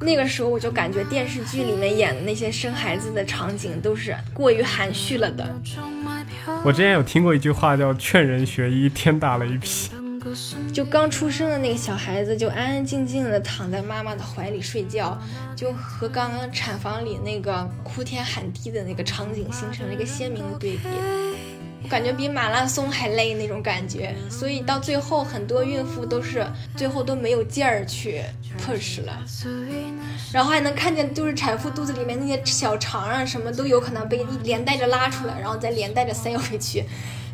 那个时候我就感觉电视剧里面演的那些生孩子的场景都是过于含蓄了的。我之前有听过一句话叫“劝人学医，天打雷劈”。就刚出生的那个小孩子，就安安静静的躺在妈妈的怀里睡觉，就和刚刚产房里那个哭天喊地的那个场景形成了一个鲜明的对比。感觉比马拉松还累那种感觉，所以到最后很多孕妇都是最后都没有劲儿去 push 了，然后还能看见就是产妇肚子里面那些小肠啊什么都有可能被连带着拉出来，然后再连带着塞回去。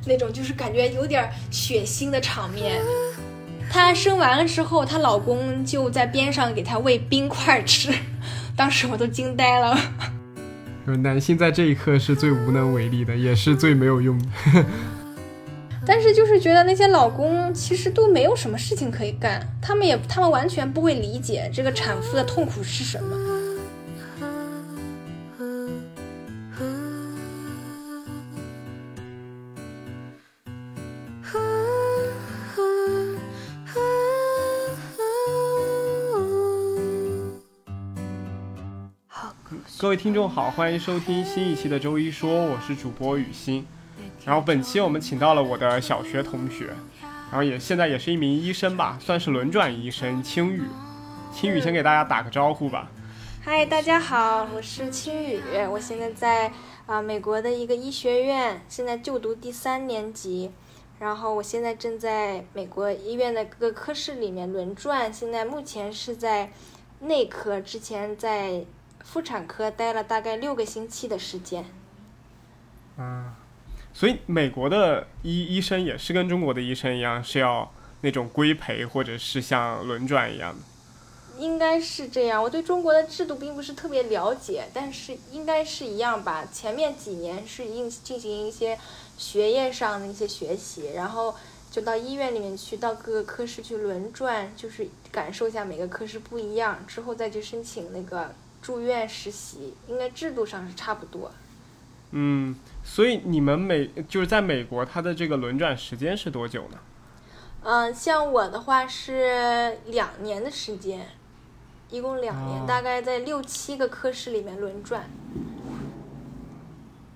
那种就是感觉有点血腥的场面。她生完了之后，她老公就在边上给她喂冰块吃，当时我都惊呆了。就是男性在这一刻是最无能为力的，也是最没有用的。但是就是觉得那些老公其实都没有什么事情可以干，他们也他们完全不会理解这个产妇的痛苦是什么。各位听众好，欢迎收听新一期的周一说，我是主播雨欣。然后本期我们请到了我的小学同学，然后也现在也是一名医生吧，算是轮转医生，青雨。青雨先给大家打个招呼吧。嗨，大家好，我是青雨，我现在在啊美国的一个医学院，现在就读第三年级。然后我现在正在美国医院的各个科室里面轮转，现在目前是在内科，之前在。妇产科待了大概六个星期的时间。嗯，所以美国的医医生也是跟中国的医生一样，是要那种规培或者是像轮转一样的。应该是这样，我对中国的制度并不是特别了解，但是应该是一样吧。前面几年是应进行一些学业上的一些学习，然后就到医院里面去，到各个科室去轮转，就是感受一下每个科室不一样，之后再去申请那个。住院实习应该制度上是差不多。嗯，所以你们美就是在美国，它的这个轮转时间是多久呢？嗯，像我的话是两年的时间，一共两年，大概在六七个科室里面轮转。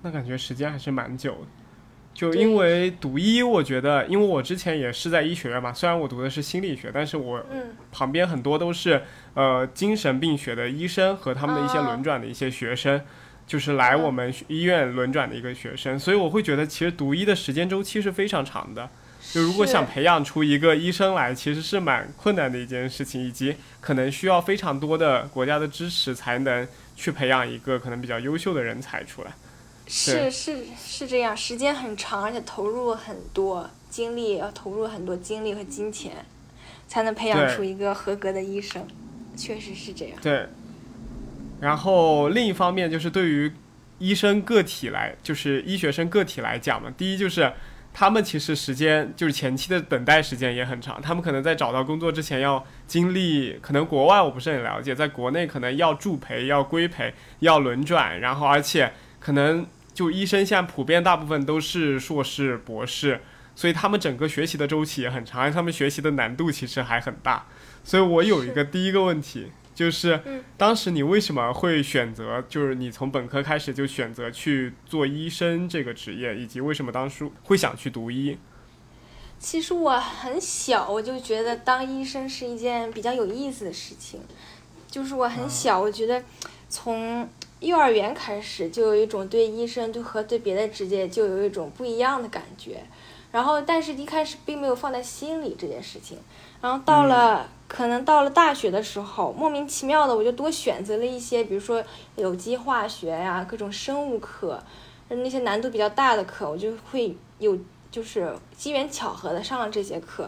那感觉时间还是蛮久的。就因为读医，我觉得，因为我之前也是在医学院嘛，虽然我读的是心理学，但是我旁边很多都是呃精神病学的医生和他们的一些轮转的一些学生，就是来我们医院轮转的一个学生，所以我会觉得其实读医的时间周期是非常长的。就如果想培养出一个医生来，其实是蛮困难的一件事情，以及可能需要非常多的国家的支持才能去培养一个可能比较优秀的人才出来。是是是这样，时间很长，而且投入很多精力，要投入很多精力和金钱，才能培养出一个合格的医生，确实是这样。对。然后另一方面就是对于医生个体来，就是医学生个体来讲嘛，第一就是他们其实时间就是前期的等待时间也很长，他们可能在找到工作之前要经历，可能国外我不是很了解，在国内可能要助培、要规培、要轮转，然后而且可能。就医生现在普遍大部分都是硕士、博士，所以他们整个学习的周期也很长，他们学习的难度其实还很大。所以我有一个第一个问题，就是当时你为什么会选择，就是你从本科开始就选择去做医生这个职业，以及为什么当初会想去读医？其实我很小，我就觉得当医生是一件比较有意思的事情。就是我很小，我觉得从。幼儿园开始就有一种对医生就和对别的职业就有一种不一样的感觉，然后但是一开始并没有放在心里这件事情，然后到了可能到了大学的时候，莫名其妙的我就多选择了一些，比如说有机化学呀、各种生物课，那些难度比较大的课，我就会有就是机缘巧合的上了这些课，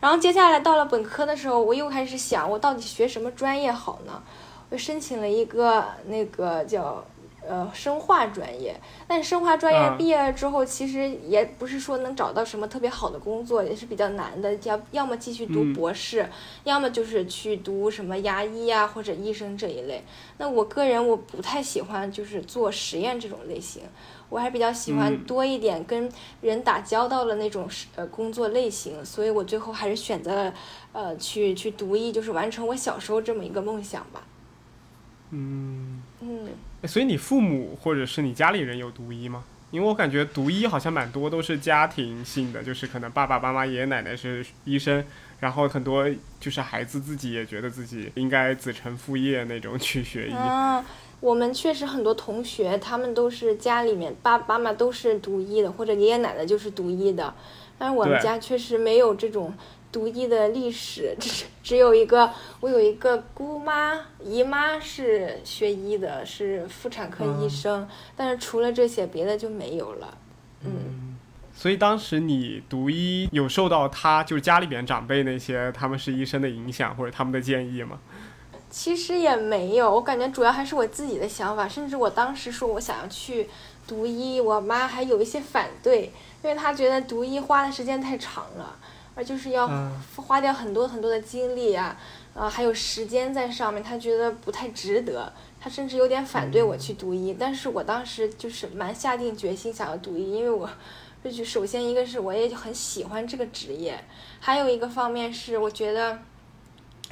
然后接下来到了本科的时候，我又开始想我到底学什么专业好呢？我申请了一个那个叫呃生化专业，但生化专业毕业了之后，其实也不是说能找到什么特别好的工作，也是比较难的。要要么继续读博士，要么就是去读什么牙医啊或者医生这一类。那我个人我不太喜欢就是做实验这种类型，我还比较喜欢多一点跟人打交道的那种呃工作类型，所以我最后还是选择了呃去去读医，就是完成我小时候这么一个梦想吧。嗯，嗯，所以你父母或者是你家里人有读医吗？因为我感觉读医好像蛮多都是家庭性的，就是可能爸爸妈妈、爷爷奶奶是医生，然后很多就是孩子自己也觉得自己应该子承父业那种去学医。啊，我们确实很多同学，他们都是家里面爸爸妈妈都是读医的，或者爷爷奶奶就是读医的，但是我们家确实没有这种读医的历史，只只有一个，我有一个姑妈姨妈是学医的，是妇产科医嗯生，但是除了这些，别的就没有了。嗯，所以当时你读医有受到他就是家里边长辈那些他们是医生的影响或者他们的建议吗？其实也没有，我感觉主要还是我自己的想法，甚至我当时说我想要去读医，我妈还有一些反对，因为她觉得读医花的时间太长了，而就是要嗯花掉很多很多的精力啊，啊还有时间在上面，他觉得不太值得，他甚至有点反对我去读医，但是我当时就是蛮下定决心想要读医，因为我。这就首先一个是我也很喜欢这个职业，还有一个方面是我觉得，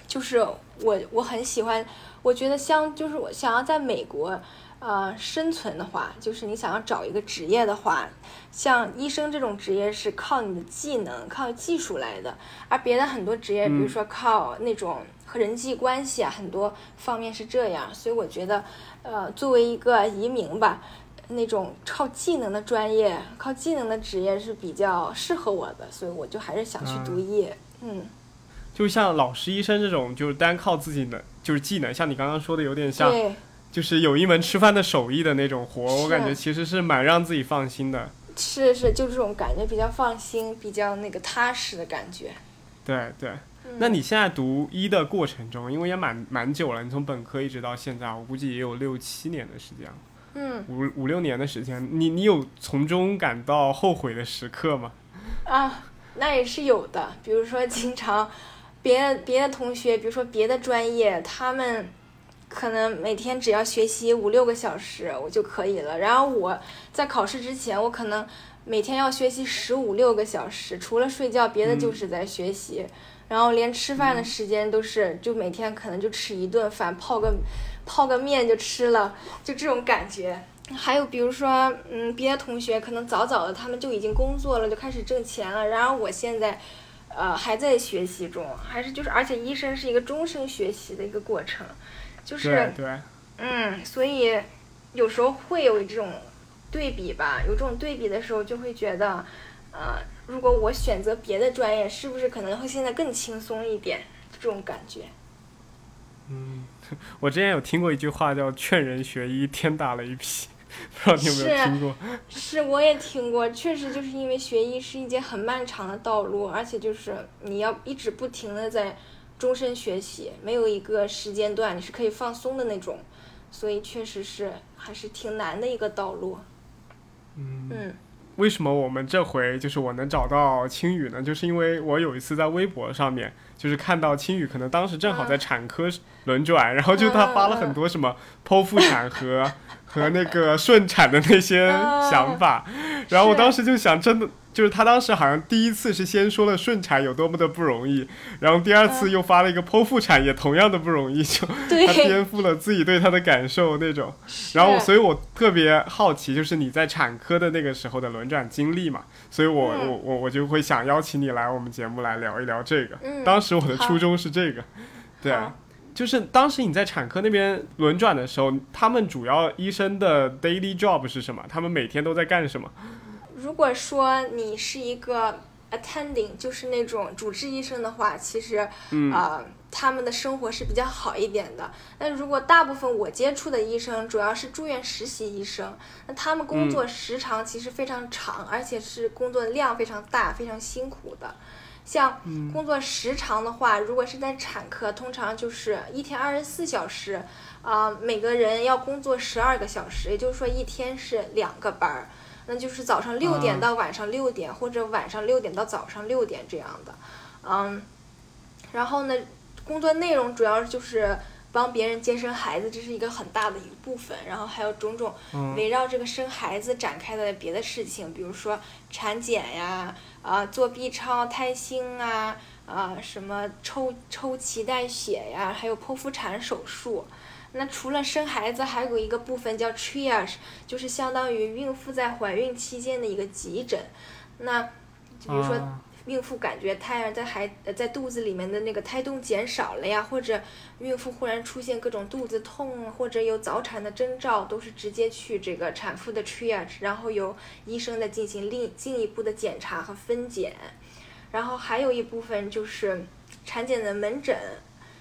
就是我我很喜欢，我觉得像就是我想要在美国，呃生存的话，就是你想要找一个职业的话，像医生这种职业是靠你的技能、靠技术来的，而别的很多职业，比如说靠那种和人际关系啊，很多方面是这样，所以我觉得，呃，作为一个移民吧。那种靠技能的专业、靠技能的职业是比较适合我的，所以我就还是想去读医。嗯，就像老师、医生这种，就是单靠自己的就是技能，像你刚刚说的，有点像对，就是有一门吃饭的手艺的那种活，我感觉其实是蛮让自己放心的。是是，就这种感觉比较放心，比较那个踏实的感觉。对对，嗯那你现在读医的过程中，因为也蛮蛮久了，你从本科一直到现在，我估计也有六七年的时间了，嗯五五六年的时间，你你有从中感到后悔的时刻吗？啊，那也是有的。比如说，经常别的别的同学，比如说别的专业，他们可能每天只要学习五六个小时我就可以了，然后我在考试之前，我可能每天要学习十五六个小时，除了睡觉，别的就是在学习。然后连吃饭的时间都是，就每天可能就吃一顿饭，泡个泡个面就吃了，就这种感觉。还有比如说，嗯，别的同学可能早早的他们就已经工作了，就开始挣钱了，然而我现在，呃，还在学习中，还是就是，而且医生是一个终身学习的一个过程，就是对对，嗯，所以有时候会有这种对比吧，有这种对比的时候，就会觉得，呃，如果我选择别的专业，是不是可能会现在更轻松一点？这种感觉。嗯我之前有听过一句话叫“劝人学医，天打雷劈”，不知道你有没有是听过？是，我也听过，确实就是因为学医是一件很漫长的道路，而且就是你要一直不停的在终身学习，没有一个时间段你是可以放松的那种，所以确实是还是挺难的一个道路。嗯为什么我们这回就是我能找到青宇呢？就是因为我有一次在微博上面，就是看到青宇可能当时正好在产科轮转，然后就他发了很多什么剖腹产 和和那个顺产的那些想法，然后我当时就想，真的就是他当时好像第一次是先说了顺产有多么的不容易，然后第二次又发了一个剖腹产也同样的不容易，就他，颠覆了自己对他的感受那种。然后，所以我特别好奇，就是你在产科的那个时候的轮转经历嘛，所以我、嗯。我我我就会想邀请你来我们节目来聊一聊这个。嗯当时我的初衷是这个，对。好，就是当时你在产科那边轮转的时候，他们主要医生的 daily job 是什么？他们每天都在干什么？如果说你是一个 attending，就是那种主治医生的话，其实嗯啊、他们的生活是比较好一点的。但如果大部分我接触的医生主要是住院实习医生，那他们工作时长其实非常长，而且是工作量非常大、非常辛苦的。像工作时长的话，如果是在产科，通常就是一天二十四小时，啊、每个人要工作十二个小时，也就是说一天是两个班儿，那就是早上六点啊。到晚上六点，或者晚上六点到早上六点这样的，嗯，然后呢，工作内容主要就是帮别人接生孩子，这是一个很大的一部分，然后还有种种嗯。围绕这个生孩子展开的别的事情，比如说产检呀，啊、做 B 超、胎心啊，啊、什么抽抽脐带血呀，还有剖腹产手术。那除了生孩子，还有一个部分叫 triage，就是相当于孕妇在怀孕期间的一个急诊。那比如说。孕妇感觉胎儿在孩呃在肚子里面的那个胎动减少了呀，或者孕妇忽然出现各种肚子痛，或者有早产的征兆，都是直接去这个产妇的 triage，然后由医生再进行另进一步的检查和分检。然后还有一部分就是产检的门诊，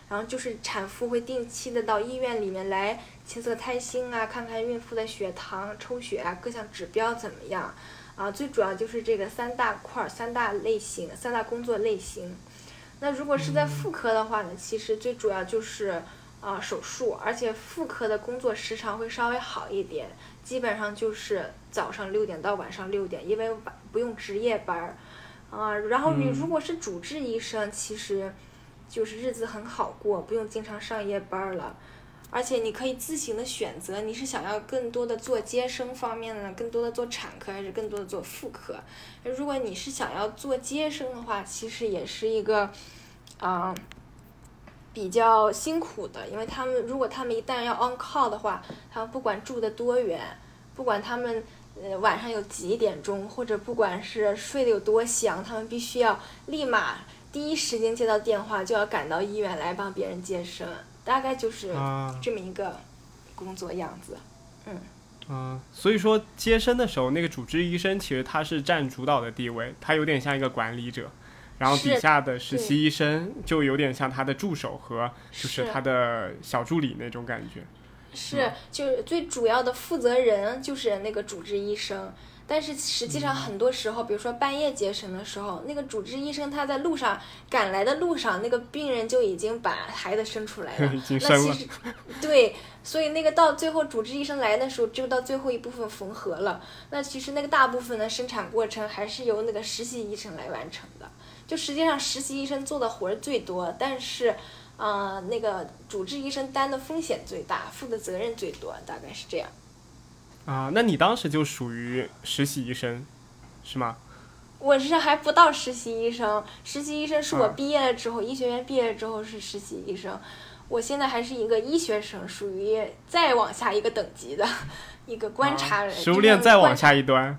然后就是产妇会定期的到医院里面来测测胎心啊，看看孕妇的血糖、抽血啊，各项指标怎么样。啊，最主要就是这个三大块儿、三大类型、三大工作类型。那如果是在妇科的话呢，其实最主要就是啊手术，而且妇科的工作时长会稍微好一点，基本上就是早上六点到晚上六点，因为晚不用值夜班儿。啊，然后你如果是主治医生，其实就是日子很好过，不用经常上夜班了。而且你可以自行的选择，你是想要更多的做接生方面的，更多的做产科，还是更多的做妇科？如果你是想要做接生的话，其实也是一个，啊，比较辛苦的，因为他们如果他们一旦要 on call 的话，他们不管住的多远，不管他们呃晚上有几点钟，或者不管是睡得有多香，他们必须要立马第一时间接到电话，就要赶到医院来帮别人接生。大概就是这么一个工作样子，嗯。嗯，所以说接生的时候，那个主治医生其实他是占主导的地位，他有点像一个管理者，然后底下的实习医生就有点像他的助手和就是他的小助理那种感觉。是，就是最主要的负责人就是那个主治医生。但是实际上，很多时候，比如说半夜接生的时候，那个主治医生他在路上赶来的路上，那个病人就已经把孩子生出来了。那其实，对，所以那个到最后主治医生来的时候，就到最后一部分缝合了。那其实那个大部分的生产过程还是由那个实习医生来完成的。就实际上实习医生做的活儿最多，但是，呃，那个主治医生担的风险最大，负的责任最多，大概是这样。啊，那你当时就属于实习医生，是吗？我是还不到实习医生，实习医生是我毕业了之后，医学院毕业之后是实习医生。我现在还是一个医学生，属于再往下一个等级的一个观察人，食物链再往下一端。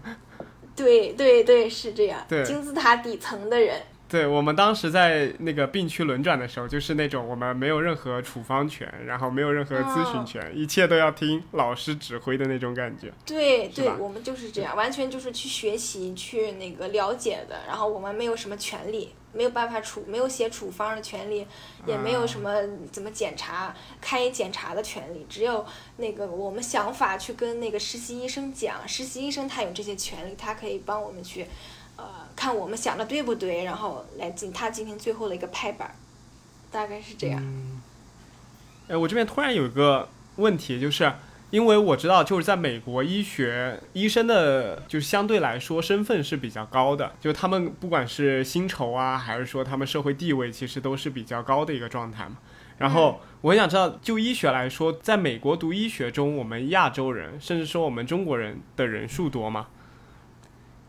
对对对，是这样，金字塔底层的人。对我们当时在那个病区轮转的时候，就是那种我们没有任何处方权，然后没有任何咨询权，一切都要听老师指挥的那种感觉。对对，我们就是这样，完全就是去学习、去那个了解的。然后我们没有什么权利，没有办法处，没有写处方的权利，也没有什么怎么检查、开检查的权利，只有那个我们想法去跟那个实习医生讲，实习医生他有这些权利，他可以帮我们去。呃，看我们想的对不对，然后来进他进行最后的一个拍板，大概是这样。哎，我这边突然有一个问题，就是因为我知道，就是在美国医学医生的，就是相对来说身份是比较高的，就他们不管是薪酬啊，还是说他们社会地位，其实都是比较高的一个状态嘛。然后我很想知道，就医学来说，在美国读医学中，我们亚洲人，甚至说我们中国人的人数多吗？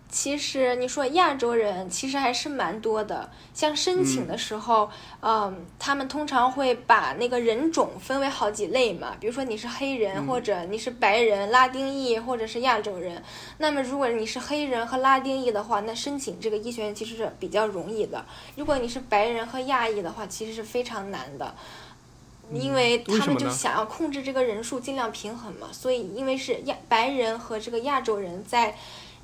其实你说亚洲人其实还是蛮多的，像申请的时候，嗯，他们通常会把那个人种分为好几类嘛，比如说你是黑人，或者你是白人、拉丁裔，或者是亚洲人。那么如果你是黑人和拉丁裔的话，那申请这个医学院其实是比较容易的。如果你是白人和亚裔的话，其实是非常难的，因为他们就想要控制这个人数尽量平衡嘛。所以因为是亚白人和这个亚洲人在。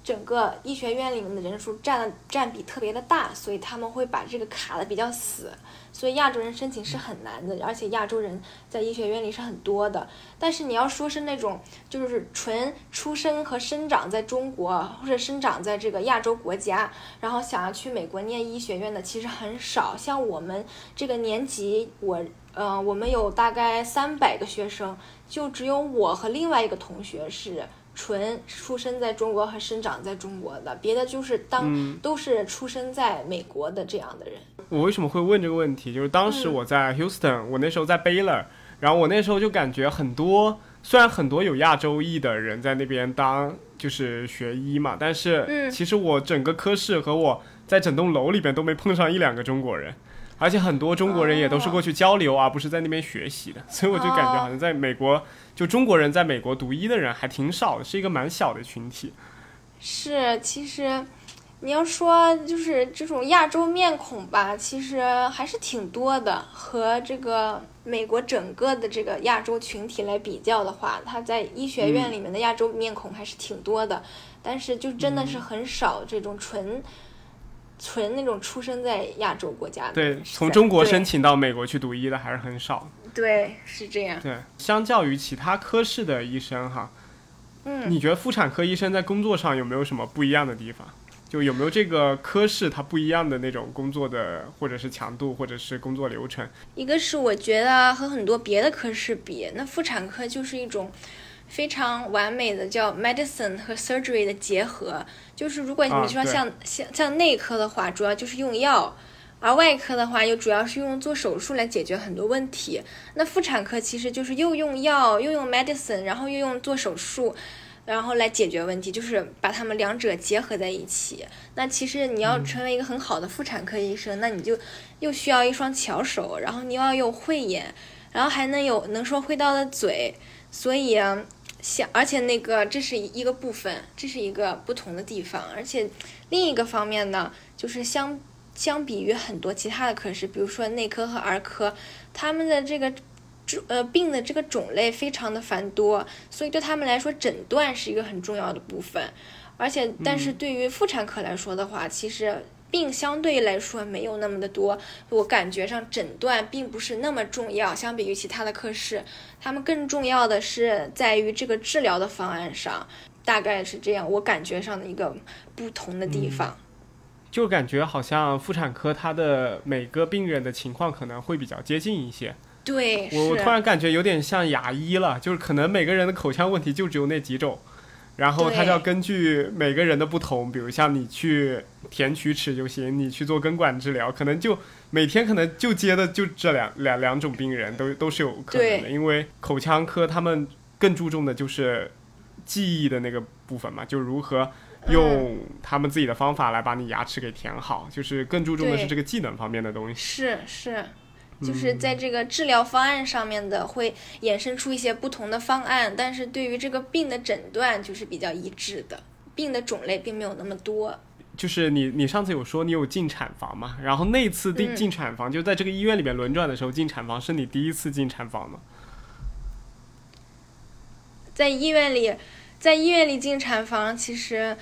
整个医学院里面的人数占了占比特别的大，所以他们会把这个卡的比较死，所以亚洲人申请是很难的，而且亚洲人在医学院里是很多的。但是你要说是那种就是纯出生和生长在中国或者生长在这个亚洲国家，然后想要去美国念医学院的其实很少。像我们这个年级，我呃我们有大概三百个学生，就只有我和另外一个同学是。纯出生在中国和生长在中国的，别的就是当都是出生在美国的这样的人。我为什么会问这个问题？就是当时我在 Houston，我那时候在 Baylor，然后我那时候就感觉很多，虽然很多有亚洲裔的人在那边当就是学医嘛，但是其实我整个科室和我在整栋楼里边都没碰上一两个中国人。而且很多中国人也都是过去交流，而不是在那边学习的，所以我就感觉好像在美国，就中国人在美国读医的人还挺少的，是一个蛮小的群体。是，其实你要说就是这种亚洲面孔吧，其实还是挺多的。和这个美国整个的这个亚洲群体来比较的话，他在医学院里面的亚洲面孔还是挺多的，但是就真的是很少这种纯。纯那种出生在亚洲国家的，对，从中国申请到美国去读医的还是很少。对，是这样。对，相较于其他科室的医生哈，嗯，你觉得妇产科医生在工作上有没有什么不一样的地方？就有没有这个科室它不一样的那种工作的，或者是强度，或者是工作流程？一个是我觉得和很多别的科室比，那妇产科就是一种。非常完美的叫 medicine 和 surgery 的结合，就是如果你说像像像内科的话，主要就是用药，而外科的话又主要是用做手术来解决很多问题。那妇产科其实就是又用药又用 medicine，然后又用做手术，然后来解决问题，就是把他们两者结合在一起。那其实你要成为一个很好的妇产科医生，那你就又需要一双巧手，然后你要有慧眼，然后还能有能说会道的嘴，所以。像，而且那个这是一个部分，这是一个不同的地方，而且另一个方面呢，就是相相比于很多其他的科室，比如说内科和儿科，他们的这个种呃病的这个种类非常的繁多，所以对他们来说，诊断是一个很重要的部分，而且但是对于妇产科来说的话，其实。病相对来说没有那么的多，我感觉上诊断并不是那么重要，相比于其他的科室，他们更重要的是在于这个治疗的方案上，大概是这样，我感觉上的一个不同的地方。就感觉好像妇产科它的每个病人的情况可能会比较接近一些。对，我我突然感觉有点像牙医了，就是可能每个人的口腔问题就只有那几种。然后他就要根据每个人的不同，比如像你去填龋齿就行，你去做根管治疗，可能就每天可能就接的就这两两两种病人，都都是有可能的。因为口腔科他们更注重的就是记忆的那个部分嘛，就如何用他们自己的方法来把你牙齿给填好，就是更注重的是这个技能方面的东西。是是。就是在这个治疗方案上面的，会衍生出一些不同的方案，但是对于这个病的诊断就是比较一致的，病的种类并没有那么多。就是你，你上次有说你有进产房嘛？然后那次进进产房，就在这个医院里面轮转的时候进产房，是你第一次进产房吗？在医院里，在医院里进产房，其实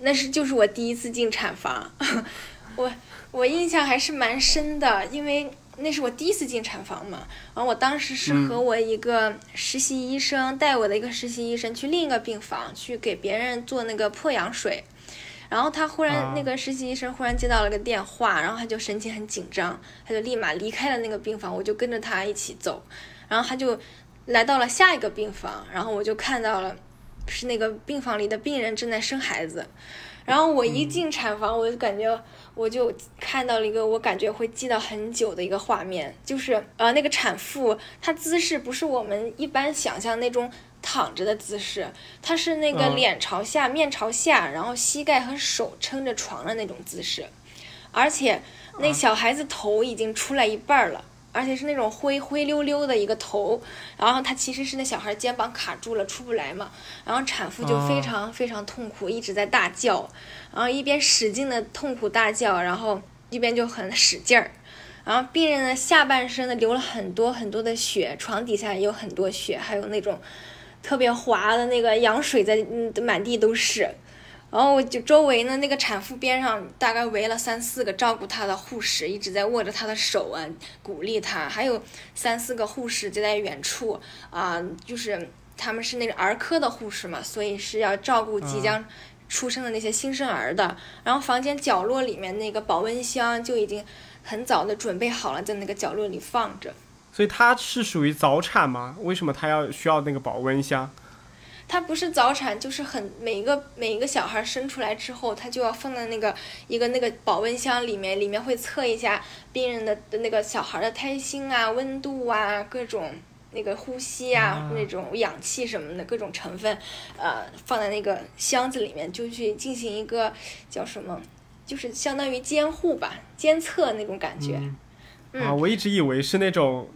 那是就是我第一次进产房，我我印象还是蛮深的，因为。那是我第一次进产房嘛，然后我当时是和我一个实习医生带我的一个实习医生去另一个病房去给别人做那个破羊水，然后他忽然那个实习医生忽然接到了个电话，然后他就神情很紧张，他就立马离开了那个病房，我就跟着他一起走，然后他就来到了下一个病房，然后我就看到了是那个病房里的病人正在生孩子，然后我一进产房我就感觉。我就看到了一个我感觉会记到很久的一个画面，就是呃那个产妇她姿势不是我们一般想象那种躺着的姿势，她是那个脸朝下、面朝下，然后膝盖和手撑着床的那种姿势，而且那小孩子头已经出来一半了。而且是那种灰灰溜溜的一个头，然后他其实是那小孩肩膀卡住了出不来嘛，然后产妇就非常非常痛苦，一直在大叫，然后一边使劲的痛苦大叫，然后一边就很使劲儿，然后病人的下半身呢流了很多很多的血，床底下也有很多血，还有那种特别滑的那个羊水在嗯满地都是。然后我就周围呢，那个产妇边上大概围了三四个照顾她的护士，一直在握着她的手啊，鼓励她。还有三四个护士就在远处啊，就是他们是那个儿科的护士嘛，所以是要照顾即将出生的那些新生儿的。然后房间角落里面那个保温箱就已经很早的准备好了，在那个角落里放着。所以她是属于早产吗？为什么她要需要那个保温箱？它不是早产，就是很每一个每一个小孩生出来之后，他就要放在那个一个那个保温箱里面，里面会测一下病人的的那个小孩的胎心啊、温度啊、各种那个呼吸啊、那种氧气什么的各种成分，呃，放在那个箱子里面，就去进行一个叫什么，就是相当于监护吧、监测那种感觉。啊，我一直以为是那种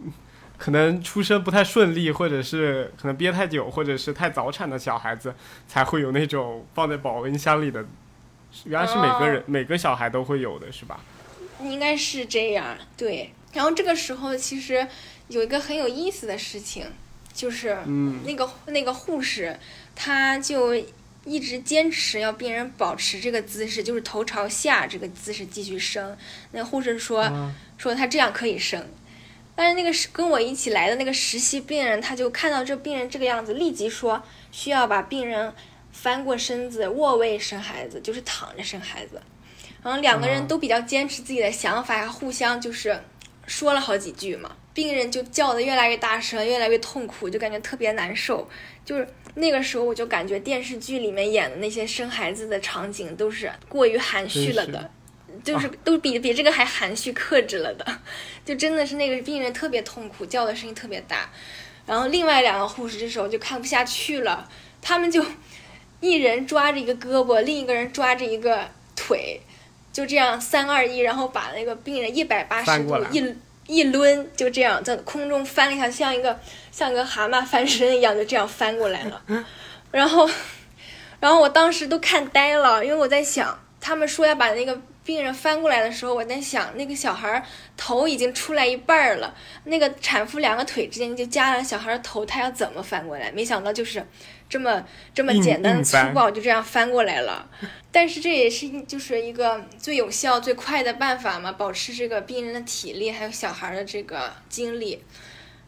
可能出生不太顺利，或者是可能憋太久，或者是太早产的小孩子才会有那种放在保温箱里的。原来是每个人、每个小孩都会有的，是吧？应该是这样，对。然后这个时候其实有一个很有意思的事情，就是那个那个护士，他就一直坚持要病人保持这个姿势，就是头朝下这个姿势继续生。那护士说说他这样可以生，但是那个跟我一起来的那个实习病人，他就看到这病人这个样子，立即说需要把病人。翻过身子卧位生孩子，就是躺着生孩子。然后两个人都比较坚持自己的想法，互相就是说了好几句嘛。病人就叫的越来越大声，越来越痛苦，就感觉特别难受。就是那个时候，我就感觉电视剧里面演的那些生孩子的场景都是过于含蓄了的，就是都比比这个还含蓄克制了的。就真的是那个病人特别痛苦，叫的声音特别大。然后另外两个护士这时候就看不下去了，他们就。一人抓着一个胳膊，另一个人抓着一个腿，就这样三二一，然后把那个病人一百八十度一一抡，就这样在空中翻了一下，像一个像个蛤蟆翻身一样，就这样翻过来了。然后，然后我当时都看呆了，因为我在想，他们说要把那个病人翻过来的时候，我在想，那个小孩头已经出来一半了，那个产妇两个腿之间就夹了小孩的头，他要怎么翻过来？没想到就是。这么这么简单粗暴，就这样翻过来了。但是这也是就是一个最有效、最快的办法嘛，保持这个病人的体力，还有小孩的这个精力。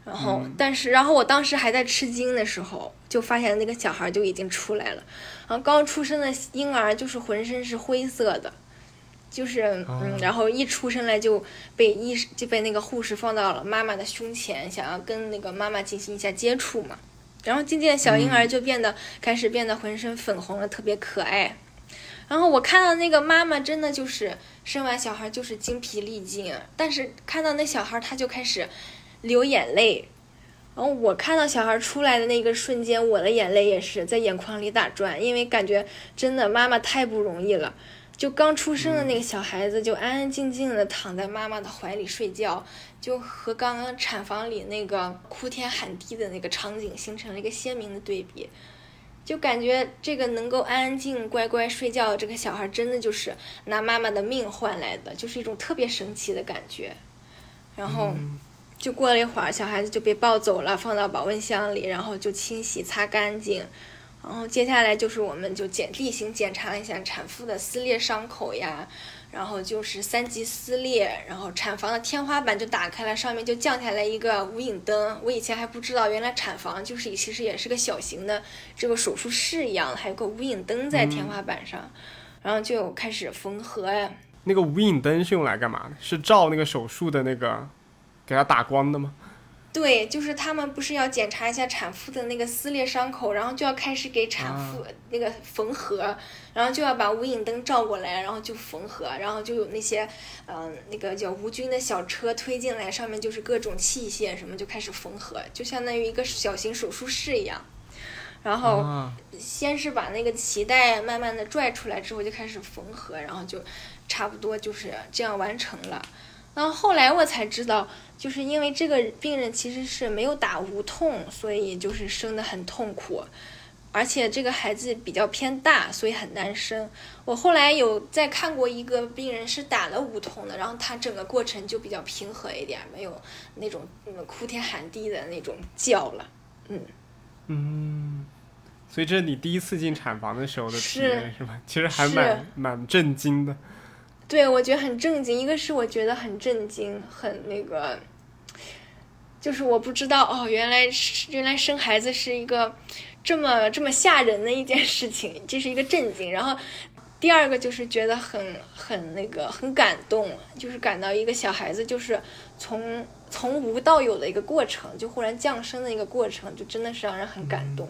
然后，但是，然后我当时还在吃惊的时候，就发现那个小孩就已经出来了。然后刚出生的婴儿就是浑身是灰色的，就是嗯，然后一出生来就被医就被那个护士放到了妈妈的胸前，想要跟那个妈妈进行一下接触嘛。然后渐渐小婴儿就变得开始变得浑身粉红了，特别可爱。然后我看到那个妈妈真的就是生完小孩就是精疲力尽，但是看到那小孩她就开始流眼泪。然后我看到小孩出来的那个瞬间，我的眼泪也是在眼眶里打转，因为感觉真的妈妈太不容易了。就刚出生的那个小孩子就安安静静的躺在妈妈的怀里睡觉。就和刚刚产房里那个哭天喊地的那个场景形成了一个鲜明的对比，就感觉这个能够安安静乖乖睡觉的这个小孩，真的就是拿妈妈的命换来的，就是一种特别神奇的感觉。然后，就过了一会儿，小孩子就被抱走了，放到保温箱里，然后就清洗擦干净。然后接下来就是我们就检例行检查一下产妇的撕裂伤口呀。然后就是三级撕裂，然后产房的天花板就打开了，上面就降下来一个无影灯。我以前还不知道，原来产房就是其实也是个小型的这个手术室一样，还有个无影灯在天花板上，然后就开始缝合呀。那个无影灯是用来干嘛的？是照那个手术的那个，给它打光的吗？对，就是他们不是要检查一下产妇的那个撕裂伤口，然后就要开始给产妇那个缝合，然后就要把无影灯照过来，然后就缝合，然后就有那些，嗯，那个叫无菌的小车推进来，上面就是各种器械什么，就开始缝合，就相当于一个小型手术室一样。然后先是把那个脐带慢慢的拽出来之后，就开始缝合，然后就差不多就是这样完成了。然后后来我才知道。就是因为这个病人其实是没有打无痛，所以就是生的很痛苦，而且这个孩子比较偏大，所以很难生。我后来有在看过一个病人是打了无痛的，然后他整个过程就比较平和一点，没有那种嗯哭天喊地的那种叫了。嗯嗯，所以这是你第一次进产房的时候的体验是吧？其实还蛮蛮震惊的。对，我觉得很震惊。一个是我觉得很震惊，很那个，就是我不知道哦，原来原来生孩子是一个这么这么吓人的一件事情，这是一个震惊。然后第二个就是觉得很很那个很感动，就是感到一个小孩子就是从从无到有的一个过程，就忽然降生的一个过程，就真的是让人很感动。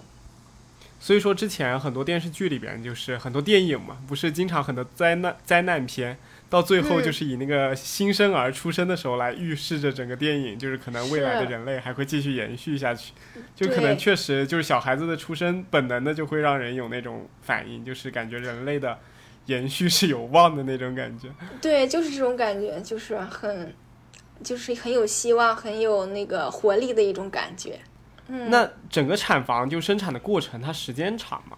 所以说，之前很多电视剧里边，就是很多电影嘛，不是经常很多灾难灾难片，到最后就是以那个新生儿出生的时候来预示着整个电影，就是可能未来的人类还会继续延续下去，就可能确实就是小孩子的出生本能的就会让人有那种反应，就是感觉人类的延续是有望的那种感觉。对，就是这种感觉，就是很就是很有希望、很有那个活力的一种感觉。嗯，那整个产房就生产的过程，它时间长吗？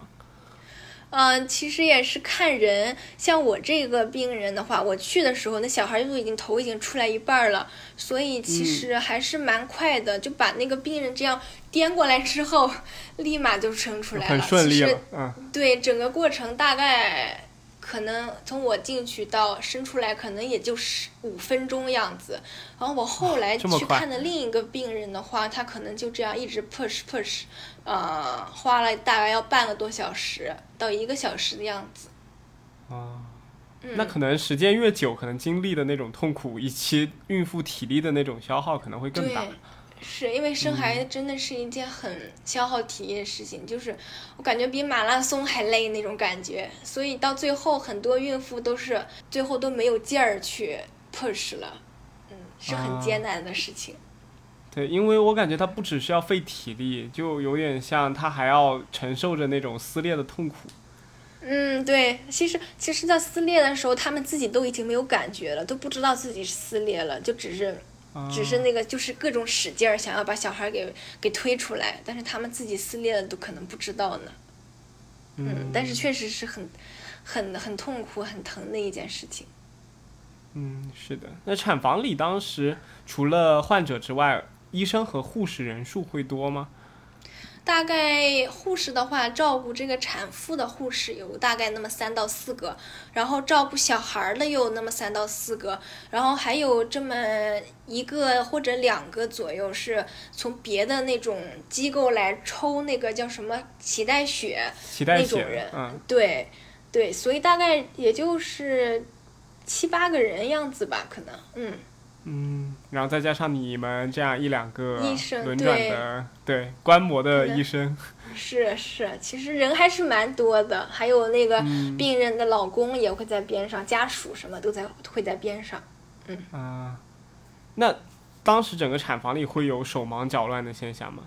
嗯，其实也是看人。像我这个病人的话，我去的时候，那小孩就已经头已经出来一半了，所以其实还是蛮快的，就把那个病人这样颠过来之后，立马就生出来了，很顺利了。嗯，对，整个过程大概。可能从我进去到生出来，可能也就是五分钟样子。然后我后来去看的另一个病人的话，他可能就这样一直 push push，呃，花了大概要半个多小时到一个小时的样子。啊，那可能时间越久，可能经历的那种痛苦以及孕妇体力的那种消耗可能会更大。是因为生孩子真的是一件很消耗体力的事情，就是我感觉比马拉松还累那种感觉，所以到最后很多孕妇都是最后都没有劲儿去 push 了，嗯，是很艰难的事情。对，因为我感觉他不只是要费体力，就有点像他还要承受着那种撕裂的痛苦。嗯，对，其实其实，在撕裂的时候，他们自己都已经没有感觉了，都不知道自己撕裂了，就只是。只是那个，就是各种使劲儿，想要把小孩给给推出来，但是他们自己撕裂了都可能不知道呢。嗯，但是确实是很很很痛苦、很疼的一件事情。嗯，是的。那产房里当时除了患者之外，医生和护士人数会多吗？大概护士的话，照顾这个产妇的护士有大概那么三到四个，然后照顾小孩的又有那么三到四个，然后还有这么一个或者两个左右是从别的那种机构来抽那个叫什么脐带血 那种人，嗯，对，对，所以大概也就是七八个人样子吧，可能，嗯。嗯，然后再加上你们这样一两个轮转的，对观摩的医生，是是，其实人还是蛮多的，还有那个病人的老公也会在边上，家属什么都在会在边上，嗯。啊，那当时整个产房里会有手忙脚乱的现象吗？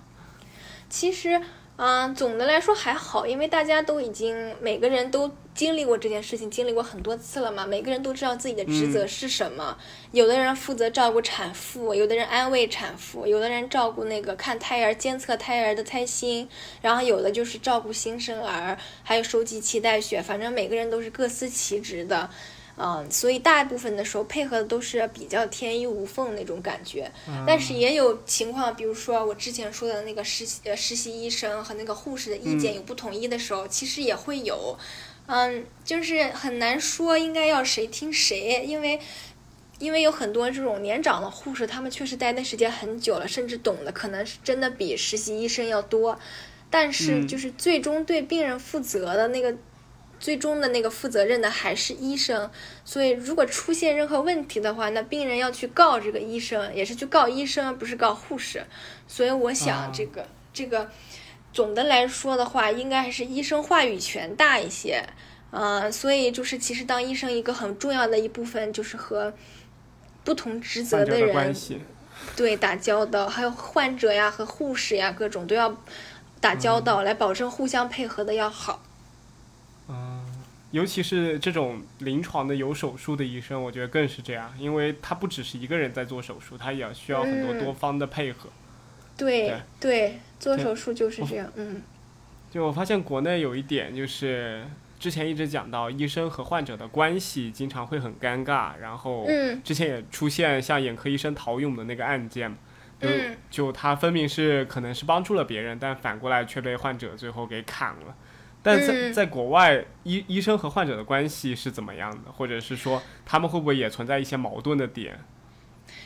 其实。嗯，总的来说还好，因为大家都已经每个人都经历过这件事情，经历过很多次了嘛。每个人都知道自己的职责是什么。有的人负责照顾产妇，有的人安慰产妇，有的人照顾那个看胎儿、监测胎儿的胎心，然后有的就是照顾新生儿，还有收集脐带血。反正每个人都是各司其职的。嗯，所以大部分的时候配合的都是比较天衣无缝那种感觉，但是也有情况，比如说我之前说的那个实习呃实习医生和那个护士的意见有不统一的时候，其实也会有，嗯，就是很难说应该要谁听谁，因为因为有很多这种年长的护士，他们确实待的时间很久了，甚至懂的可能是真的比实习医生要多，但是就是最终对病人负责的那个。最终的那个负责任的还是医生，所以如果出现任何问题的话，那病人要去告这个医生，也是去告医生，不是告护士。所以我想，这个这个总的来说的话，应该还是医生话语权大一些。嗯，所以就是其实当医生一个很重要的一部分就是和不同职责的人对打交道，还有患者呀和护士呀各种都要打交道，来保证互相配合的要好。尤其是这种临床的有手术的医生，我觉得更是这样，因为他不只是一个人在做手术，他也需要很多多方的配合。对对，做手术就是这样，嗯。就我发现国内有一点，就是之前一直讲到医生和患者的关系经常会很尴尬，然后之前也出现像眼科医生陶勇的那个案件，就就他分明是可能是帮助了别人，但反过来却被患者最后给砍了。但在在国外，医医生和患者的关系是怎么样的？或者是说，他们会不会也存在一些矛盾的点？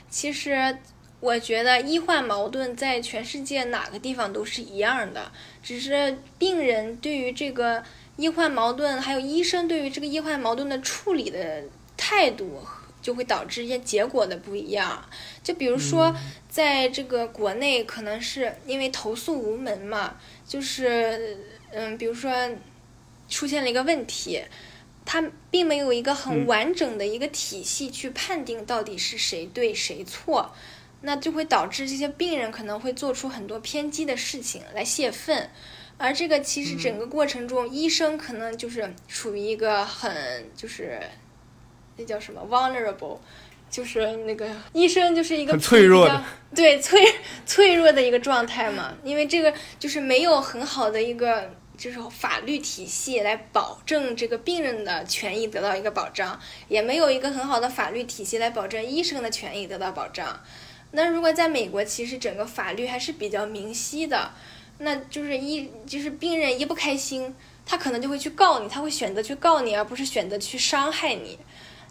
其实，我觉得医患矛盾在全世界哪个地方都是一样的，只是病人对于这个医患矛盾，还有医生对于这个医患矛盾的处理的态度，就会导致一些结果的不一样。就比如说，在这个国内，可能是因为投诉无门嘛，就是。嗯，比如说出现了一个问题，他并没有一个很完整的一个体系去判定到底是谁对谁错，那就会导致这些病人可能会做出很多偏激的事情来泄愤，而这个其实整个过程中，医生可能就是处于一个很就是那叫什么？vulnerable，就是那个医生就是一个很脆弱的，对脆脆弱的一个状态嘛，因为这个就是没有很好的一个就是法律体系来保证这个病人的权益得到一个保障，也没有一个很好的法律体系来保证医生的权益得到保障。那如果在美国，其实整个法律还是比较明晰的，那就是一就是病人一不开心，他可能就会去告你，他会选择去告你，而不是选择去伤害你。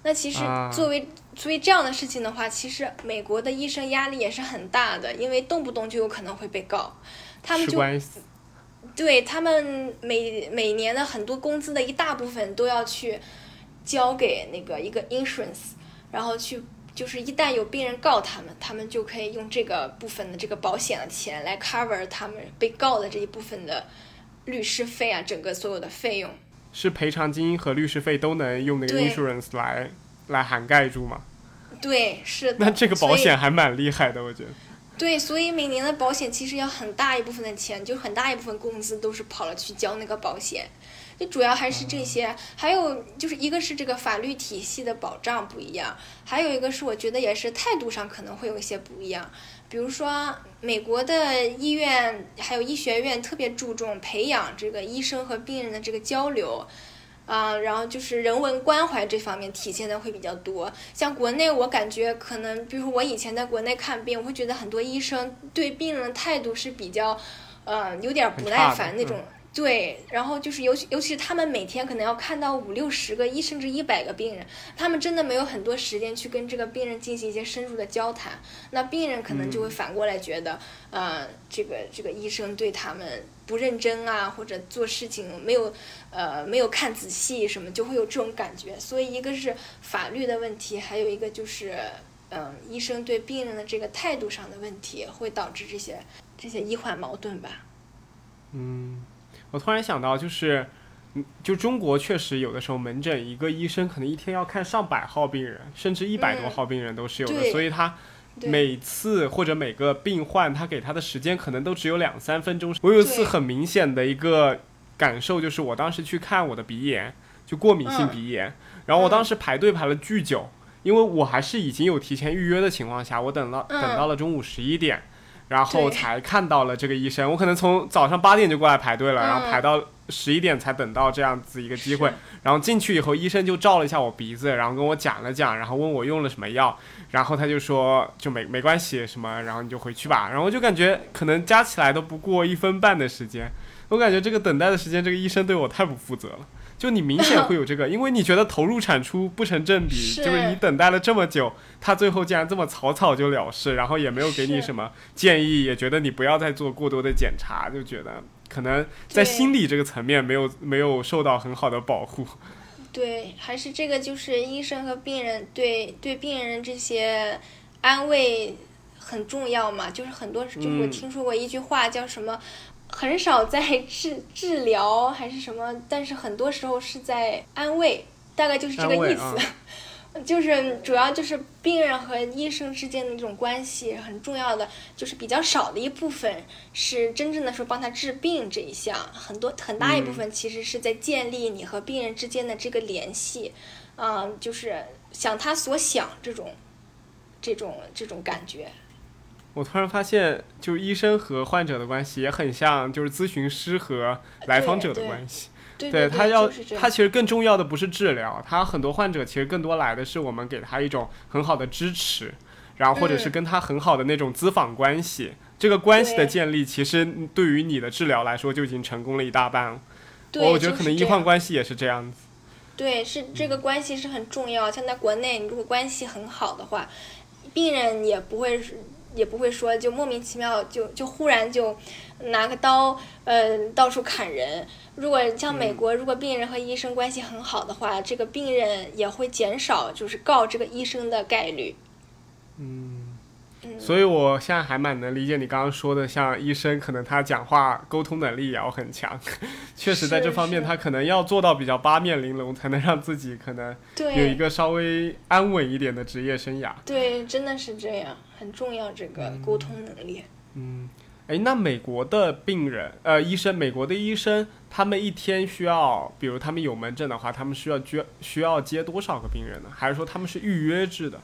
那其实啊作为作为这样的事情的话，其实美国的医生压力也是很大的，因为动不动就有可能会被告，他们就。对他们每每年的很多工资的一大部分都要去交给那个一个 insurance，然后去就是一旦有病人告他们，他们就可以用这个部分的这个保险的钱来 cover 他们被告的这一部分的律师费啊，整个所有的费用。是赔偿金和律师费都能用那个 insurance 来来涵盖住吗？对，是的。那这个保险还蛮厉害的，我觉得。对，所以每年的保险其实要很大一部分的钱，就很大一部分工资都是跑了去交那个保险。就主要还是这些，还有就是一个是这个法律体系的保障不一样，还有一个是我觉得也是态度上可能会有一些不一样。比如说，美国的医院还有医学院特别注重培养这个医生和病人的这个交流，啊、然后就是人文关怀这方面体现的会比较多。像国内，我感觉可能，比如说我以前在国内看病，我会觉得很多医生对病人的态度是比较，呃，有点不耐烦那种。对，然后就是尤其尤其是他们每天可能要看到五六十个一甚至一百个病人，他们真的没有很多时间去跟这个病人进行一些深入的交谈。那病人可能就会反过来觉得，呃，这个这个医生对他们不认真啊，或者做事情没有呃没有看仔细什么，就会有这种感觉。所以一个是法律的问题，还有一个就是嗯、医生对病人的这个态度上的问题，会导致这些这些医患矛盾吧。嗯，我突然想到，就是，嗯就中国确实有的时候门诊一个医生可能一天要看上百号病人，甚至一百多嗯号病人都是有的，对所以他对每次或者每个病患他给他的时间可能都只有两三分钟。我有一次很明显的一个感受就是，我当时去看我的鼻炎，就过敏性嗯。鼻炎，然后我当时排队排了巨久，因为我还是已经有提前预约的情况下，我等了嗯。等到了中午十一点。然后才看到了这个医生，我可能从早上八点就过来排队了，然后嗯排到十一点才等到这样子一个机会。然后进去以后，医生就照了一下我鼻子，然后跟我讲了讲，然后问我用了什么药，然后他就说就没没关系什么，然后你就回去吧。然后我就感觉可能加起来都不过一分半的时间，我感觉这个等待的时间，这个医生对我太不负责了。就你明显会有这个，因为你觉得投入产出不成正比，是就是你等待了这么久，他最后竟然这么草草就了事，然后也没有给你什么建议，也觉得你不要再做过多的检查，就觉得可能在心理这个层面没有没有受到很好的保护。对，还是这个就是医生和病人对对病人这些安慰很重要嘛。就是很多就是我嗯听说过一句话叫什么，很少在治治疗还是什么，但是很多时候是在安慰，大概就是这个意思。啊就是主要就是病人和医生之间的那种关系很重要的，就是比较少的一部分是真正的说帮他治病这一项，很多很大一部分其实是在建立你和病人之间的这个联系，嗯、就是想他所想这种，这种这种感觉。我突然发现，就是医生和患者的关系也很像，就是咨询师和来访者的关系。对对，他要就是他其实更重要的不是治疗，他很多患者其实更多来的是我们给他一种很好的支持，然后或者是嗯跟他很好的那种咨访关系。这个关系的建立，其实对于你的治疗来说就已经成功了一大半了。对，我觉得可能医患关系也是这样子。对，是这个关系是很重要。像在国内，你如果关系很好的话，病人也不会是也不会说就莫名其妙就就忽然就拿个刀呃到处砍人。如果像美国，如果病人和医生关系很好的话，这个病人也会减少就是告这个医生的概率。嗯，嗯，所以我现在还蛮能理解你刚刚说的，像医生可能他讲话沟通能力也要很强，确实在这方面他可能要做到比较八面玲珑，才能让自己可能有一个稍微安稳一点的职业生涯。对，真的是这样，很重要这个沟通能力。嗯，哎，那美国的病人，呃，医生，美国的医生，他们一天需要，比如他们有门诊的话，他们需要接需要接多少个病人呢？还是说他们是预约制的？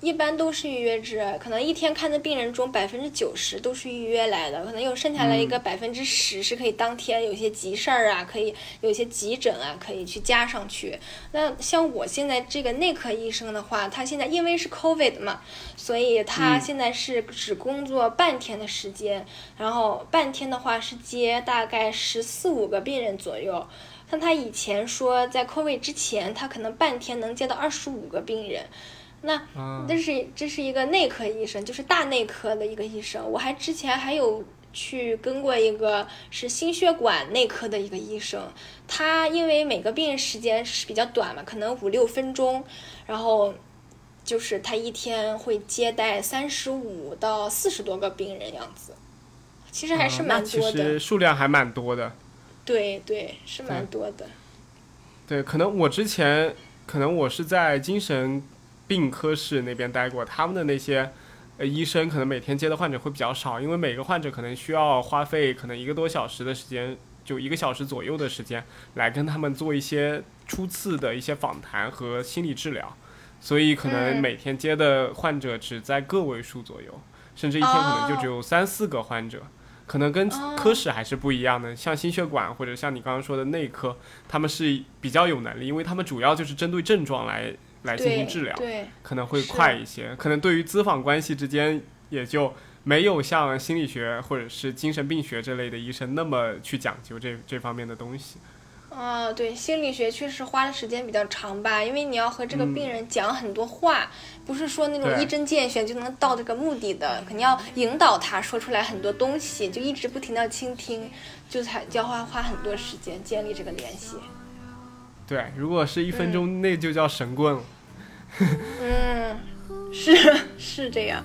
一般都是预约制，可能一天看的病人中百分之九十都是预约来的，可能有剩下来一个百分之十是可以当天有些急事儿啊，可以有些急诊啊，可以去加上去。那像我现在这个内科医生的话，他现在因为是 COVID 嘛，所以他现在是只工作半天的时间，然后半天的话是接大概十四五个病人左右。像他以前说在 COVID 之前，他可能半天能接到二十五个病人。那这是这是一个内科医生，就是大内科的一个医生。我还之前还有去跟过一个是心血管内科的一个医生，他因为每个病人时间是比较短嘛，可能五六分钟，然后就是他一天会接待三十五到四十多个病人样子，其实还是蛮多的。其实数量还蛮多的。对对，是蛮多的。对，可能我之前可能我是在精神。病科室那边待过，他们的那些呃医生可能每天接的患者会比较少，因为每个患者可能需要花费可能一个多小时的时间，就一个小时左右的时间来跟他们做一些初次的一些访谈和心理治疗，所以可能每天接的患者只在个位数左右，甚至一天可能就只有三四个患者，可能跟科室还是不一样的。像心血管或者像你刚刚说的内科，他们是比较有能力，因为他们主要就是针对症状来。来进行治疗，可能会快一些。可能对于咨访关系之间，也就没有像心理学或者是精神病学这类的医生那么去讲究这这方面的东西。啊，对，心理学确实花的时间比较长吧，因为你要和这个病人讲很多话，不是说那种一针见血就能到这个目的的，肯定要引导他说出来很多东西，就一直不停的倾听，就才要花花很多时间建立这个联系。对，如果是一分钟，那就叫神棍了。嗯，是是这样。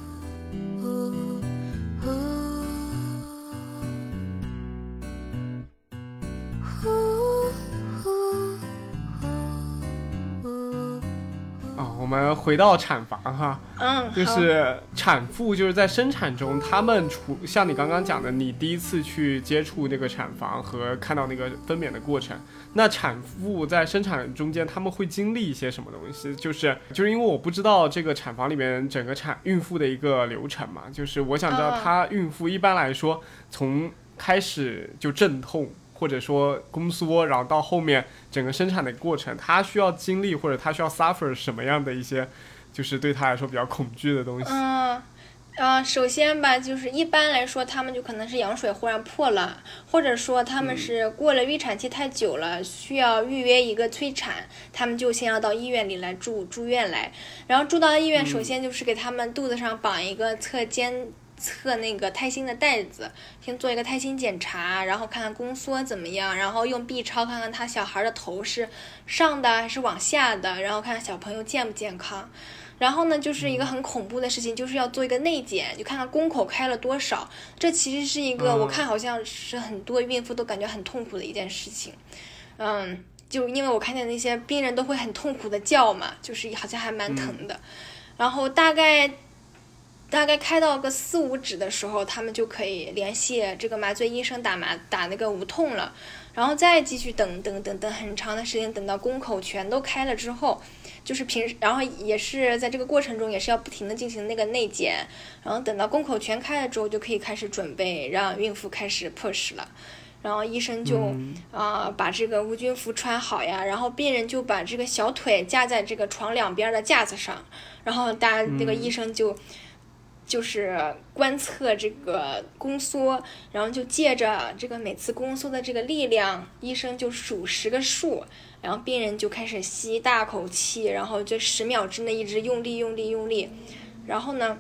我们回到产房哈，嗯，就是产妇就是在生产中，他们除像你刚刚讲的，你第一次去接触那个产房和看到那个分娩的过程，那产妇在生产中间他们会经历一些什么东西？就是就是因为我不知道这个产房里面整个产孕妇的一个流程嘛，就是我想知道她孕妇一般来说从开始就阵痛。或者说宫缩，然后到后面整个生产的过程，他需要经历或者他需要 suffer 什么样的一些，就是对他来说比较恐惧的东西。嗯，啊，首先吧，就是一般来说，他们就可能是羊水忽然破了，或者说他们是过了预产期太久了，需要预约一个催产，他们就先要到医院里来住住院来，然后住到医院，首先就是给他们肚子上绑一个侧肩。测那个胎心的袋子，先做一个胎心检查，然后看看宫缩怎么样，然后用 B 超看看他小孩的头是上的还是往下的，然后看看小朋友健不健康。然后呢，就是一个很恐怖的事情，就是要做一个内检，就看看宫口开了多少。这其实是一个我看好像是很多孕妇都感觉很痛苦的一件事情。嗯，就因为我看见那些病人都会很痛苦的叫嘛，就是好像还蛮疼的。然后大概。大概开到个四五指的时候，他们就可以联系这个麻醉医生打麻打那个无痛了，然后再继续等等等等很长的时间，等到宫口全都开了之后，就是平时，然后也是在这个过程中也是要不停的进行那个内检，然后等到宫口全开了之后，就可以开始准备让孕妇开始 push 了，然后医生就啊把这个无菌服穿好呀，然后病人就把这个小腿架在这个床两边的架子上，然后大家那个医生就。就是观测这个宫缩，然后就借着这个每次宫缩的这个力量，医生就数十个数，然后病人就开始吸大口气，然后就十秒之内一直用力用力用力，然后呢，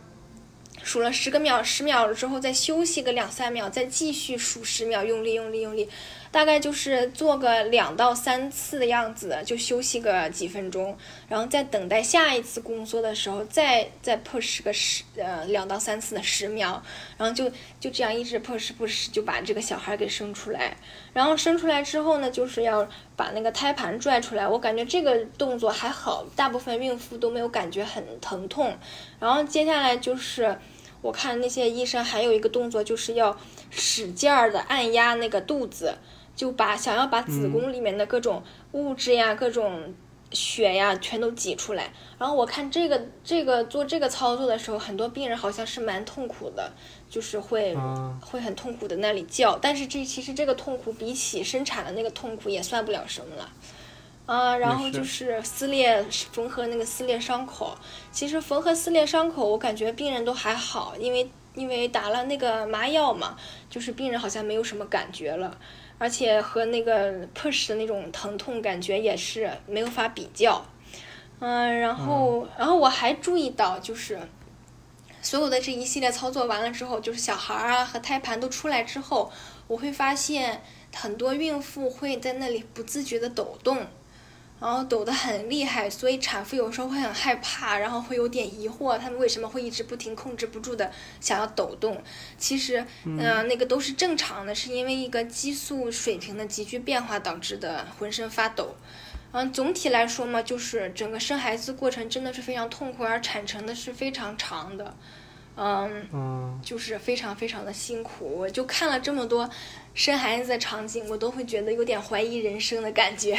数了十个秒十秒了之后再休息个两三秒，再继续数十秒用力用力用力。大概就是做个两到三次的样子，就休息个几分钟，然后在等待下一次宫缩的时候，再再 push 个十呃两到三次的十秒，然后就就这样一直 push push 就把这个小孩给生出来。然后生出来之后呢，就是要把那个胎盘拽出来。我感觉这个动作还好，大部分孕妇都没有感觉很疼痛。然后接下来就是我看那些医生还有一个动作，就是要使劲儿的按压那个肚子。就把想要把子宫里面的各种物质呀、各种血呀全都挤出来。然后我看这个这个做这个操作的时候，很多病人好像是蛮痛苦的，就是会会很痛苦的那里叫。但是这其实这个痛苦比起生产的那个痛苦也算不了什么了。啊，然后就是撕裂缝合那个撕裂伤口。其实缝合撕裂伤口，我感觉病人都还好，因为因为打了那个麻药嘛，就是病人好像没有什么感觉了，而且和那个 push 的那种疼痛感觉也是没有法比较。嗯，然后然后我还注意到，就是所有的这一系列操作完了之后，就是小孩儿啊和胎盘都出来之后，我会发现很多孕妇会在那里不自觉的抖动。然后抖得很厉害，所以产妇有时候会很害怕，然后会有点疑惑，他们为什么会一直不停、控制不住的想要抖动？其实，嗯，那个都是正常的，是因为一个激素水平的急剧变化导致的浑身发抖。嗯，总体来说嘛，就是整个生孩子过程真的是非常痛苦，而产程的是非常长的。嗯，就是非常非常的辛苦。我就看了这么多生孩子的场景，我都会觉得有点怀疑人生的感觉。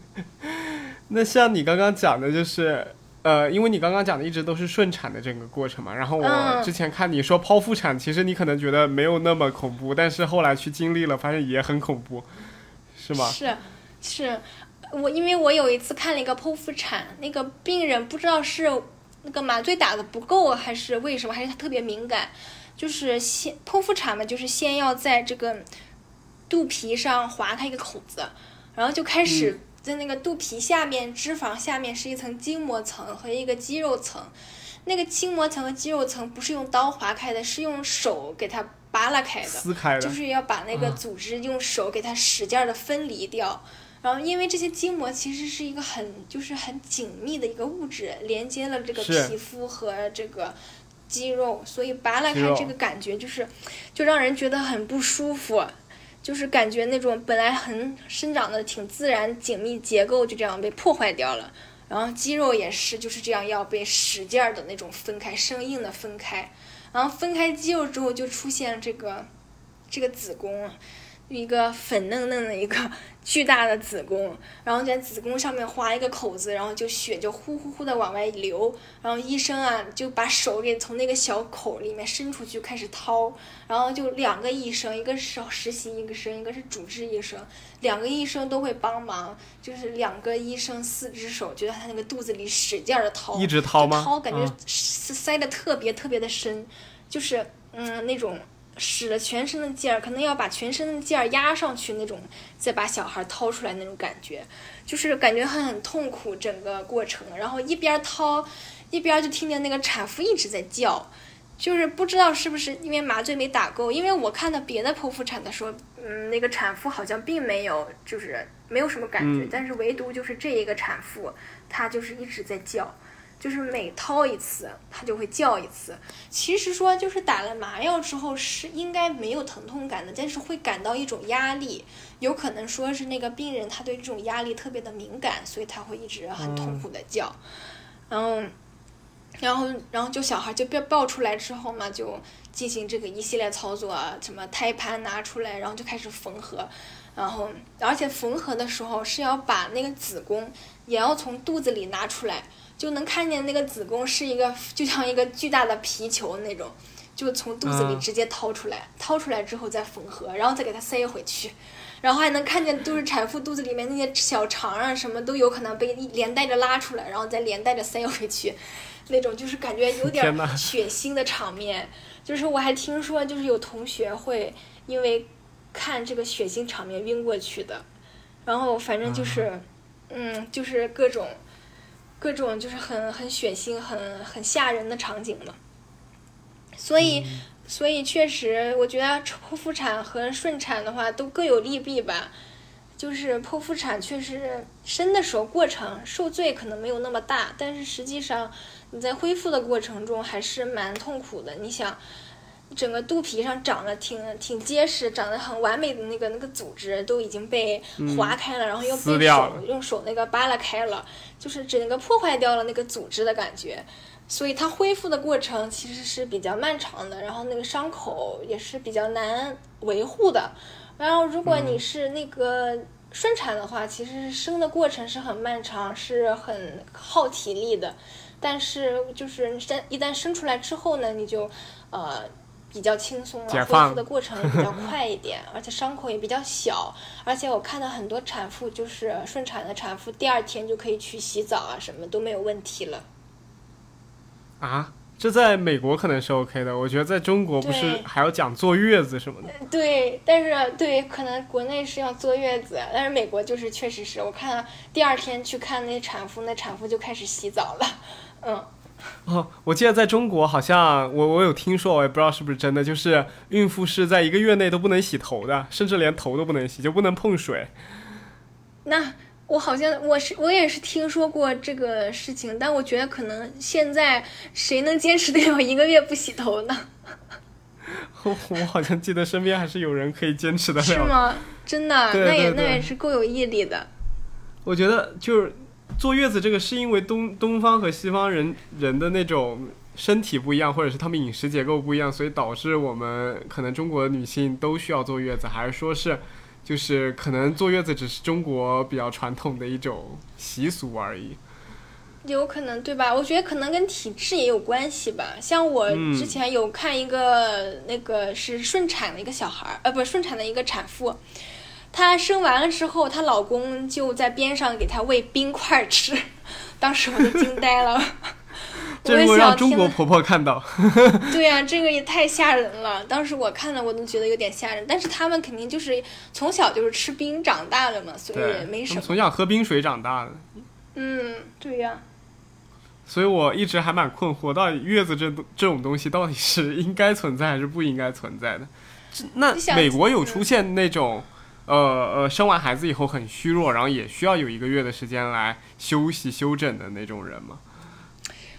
那像你刚刚讲的，就是呃，因为你刚刚讲的一直都是顺产的整个过程嘛。然后我之前看你说剖腹产，其实你可能觉得没有那么恐怖，但是后来去经历了，发现也很恐怖，是吗？是，是我因为我有一次看了一个剖腹产，那个病人不知道是。那个麻醉打的不够，还是为什么？还是他特别敏感？就是先剖腹产嘛，就是先要在这个肚皮上划开一个口子，然后就开始在那个肚皮下面脂肪下面是一层筋膜层和一个肌肉层，那个筋膜层和肌肉层不是用刀划开的，是用手给它扒拉开的，撕开的，就是要把那个组织用手给它使劲的分离掉。然后，因为这些筋膜其实是一个很就是很紧密的一个物质，连接了这个皮肤和这个肌肉，所以拔拉开这个感觉就是，就让人觉得很不舒服，就是感觉那种本来很生长的挺自然紧密结构就这样被破坏掉了。然后肌肉也是就是这样要被使劲儿的那种分开，生硬的分开。然后分开肌肉之后，就出现这个这个子宫。一个粉嫩嫩的一个 巨大的子宫，然后在子宫上面划一个口子，然后就血就呼呼呼的往外流，然后医生啊就把手给从那个小口里面伸出去开始掏，然后就两个医生，一个是实习医生，一个是主治医生，两个医生都会帮忙，就是两个医生四只手就在他那个肚子里使劲的掏，一直掏吗？掏感觉塞的特别特别的深，就是嗯那种。使了全身的劲儿，可能要把全身的劲儿压上去那种，再把小孩掏出来那种感觉，就是感觉很很痛苦整个过程。然后一边掏，一边就听见那个产妇一直在叫，就是不知道是不是因为麻醉没打够。因为我看到别的剖腹产的时候，嗯，那个产妇好像并没有，就是没有什么感觉，但是唯独就是这一个产妇，她就是一直在叫。就是每掏一次，它就会叫一次。其实说就是打了麻药之后是应该没有疼痛感的，但是会感到一种压力，有可能说是那个病人他对这种压力特别的敏感，所以他会一直很痛苦的叫。然后，然后，然后就小孩就被抱出来之后嘛，就进行这个一系列操作，什么胎盘拿出来，然后就开始缝合。然后，而且缝合的时候是要把那个子宫也要从肚子里拿出来。就能看见那个子宫是一个，就像一个巨大的皮球那种，就从肚子里直接掏出来，掏出来之后再缝合，然后再给它塞回去，然后还能看见就是产妇肚子里面那些小肠啊什么都有可能被连带着拉出来，然后再连带着塞回去，那种就是感觉有点血腥的场面。就是我还听说就是有同学会因为看这个血腥场面晕过去的，然后反正就是，嗯，就是各种。各种就是很很血腥、很很吓人的场景嘛，所以所以确实，我觉得剖腹产和顺产的话都各有利弊吧。就是剖腹产确实生的时候过程受罪可能没有那么大，但是实际上你在恢复的过程中还是蛮痛苦的。你想。整个肚皮上长得挺挺结实、长得很完美的那个那个组织都已经被划开了，然后又被手用手那个扒拉开了，就是整个破坏掉了那个组织的感觉，所以它恢复的过程其实是比较漫长的，然后那个伤口也是比较难维护的。然后如果你是那个顺产的话，其实生的过程是很漫长，是很耗体力的。但是就是生一旦生出来之后呢，你就呃比较轻松了，恢复的过程也比较快一点，而且伤口也比较小。而且我看到很多产妇就是顺产的产妇，第二天就可以去洗澡啊，什么都没有问题了。啊？这在美国可能是 OK 的，我觉得在中国不是还要讲坐月子什么的。对，但是对，可能国内是要坐月子，但是美国就是确实是我看第二天去看那产妇，那产妇就开始洗澡了，嗯。哦，我记得在中国好像我我有听说，我也不知道是不是真的，就是孕妇是在一个月内都不能洗头的，甚至连头都不能洗，就不能碰水。那。我好像我是我也是听说过这个事情，但我觉得可能现在谁能坚持得了一个月不洗头呢？我 我好像记得身边还是有人可以坚持得了。是吗？真的？那也那也是够有毅力的。我觉得就是坐月子这个，是因为东东方和西方人人的那种身体不一样，或者是他们饮食结构不一样，所以导致我们可能中国的女性都需要坐月子，还是说是？就是可能坐月子只是中国比较传统的一种习俗而已，有可能对吧？我觉得可能跟体质也有关系吧。像我之前有看一个那个是顺产的一个小孩儿，呃，不是顺产的一个产妇，她生完了之后，她老公就在边上给她喂冰块吃，当时我都惊呆了。这会让中国婆婆看到。对呀，这个也太吓人了。当时我看了，我都觉得有点吓人。但是他们肯定就是从小就是吃冰长大的嘛，所以也没什么。从小喝冰水长大的。嗯，对呀。所以我一直还蛮困惑，到底月子这这种东西到底是应该存在还是不应该存在的？那美国有出现那种，呃呃，生完孩子以后很虚弱，然后也需要有一个月的时间来休息休整的那种人吗？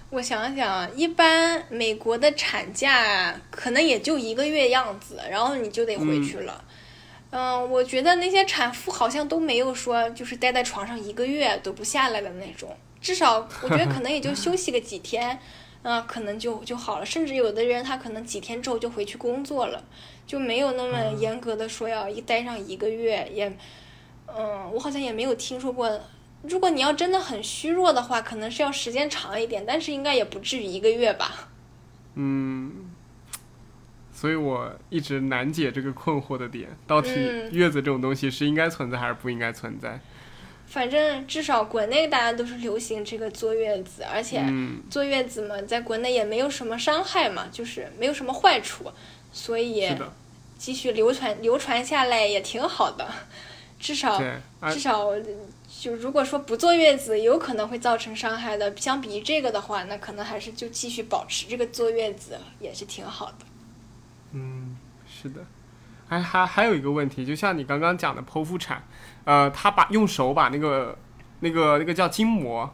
我想想，一般美国的产假可能也就一个月样子，然后你就得回去了。嗯，我觉得那些产妇好像都没有说就是待在床上一个月都不下来的那种，至少我觉得可能也就休息个几天，嗯，可能就就好了。甚至有的人他可能几天之后就回去工作了，就没有那么严格的说要一待上一个月。也，嗯，我好像也没有听说过。如果你要真的很虚弱的话，可能是要时间长一点，但是应该也不至于一个月吧。嗯，所以我一直难解这个困惑的点，到底月子这种东西是应该存在还是不应该存在？反正至少国内大家都是流行这个坐月子，而且坐月子嘛，在国内也没有什么伤害嘛，就是没有什么坏处，所以继续流传流传下来也挺好的，至少至少。就如果说不坐月子有可能会造成伤害的，相比于这个的话，那可能还是就继续保持这个坐月子也是挺好的。嗯，是的。还还还有一个问题，就像你刚刚讲的剖腹产，呃，他把用手把那个那个那个叫筋膜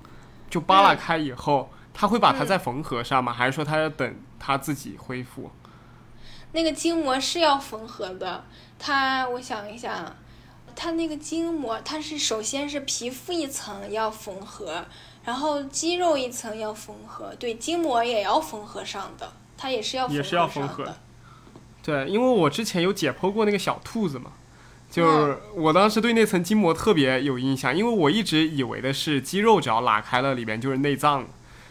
就扒拉开以后，他会把它再缝合上吗？还是说他要等他自己恢复？那个筋膜是要缝合的，他我想一下。它那个筋膜，它是首先是皮肤一层要缝合，然后肌肉一层要缝合，对，筋膜也要缝合上的，它也是要也是要缝合的。对，因为我之前有解剖过那个小兔子嘛，就是我当时对那层筋膜特别有印象，因为我一直以为的是肌肉只要拉开了，里面就是内脏，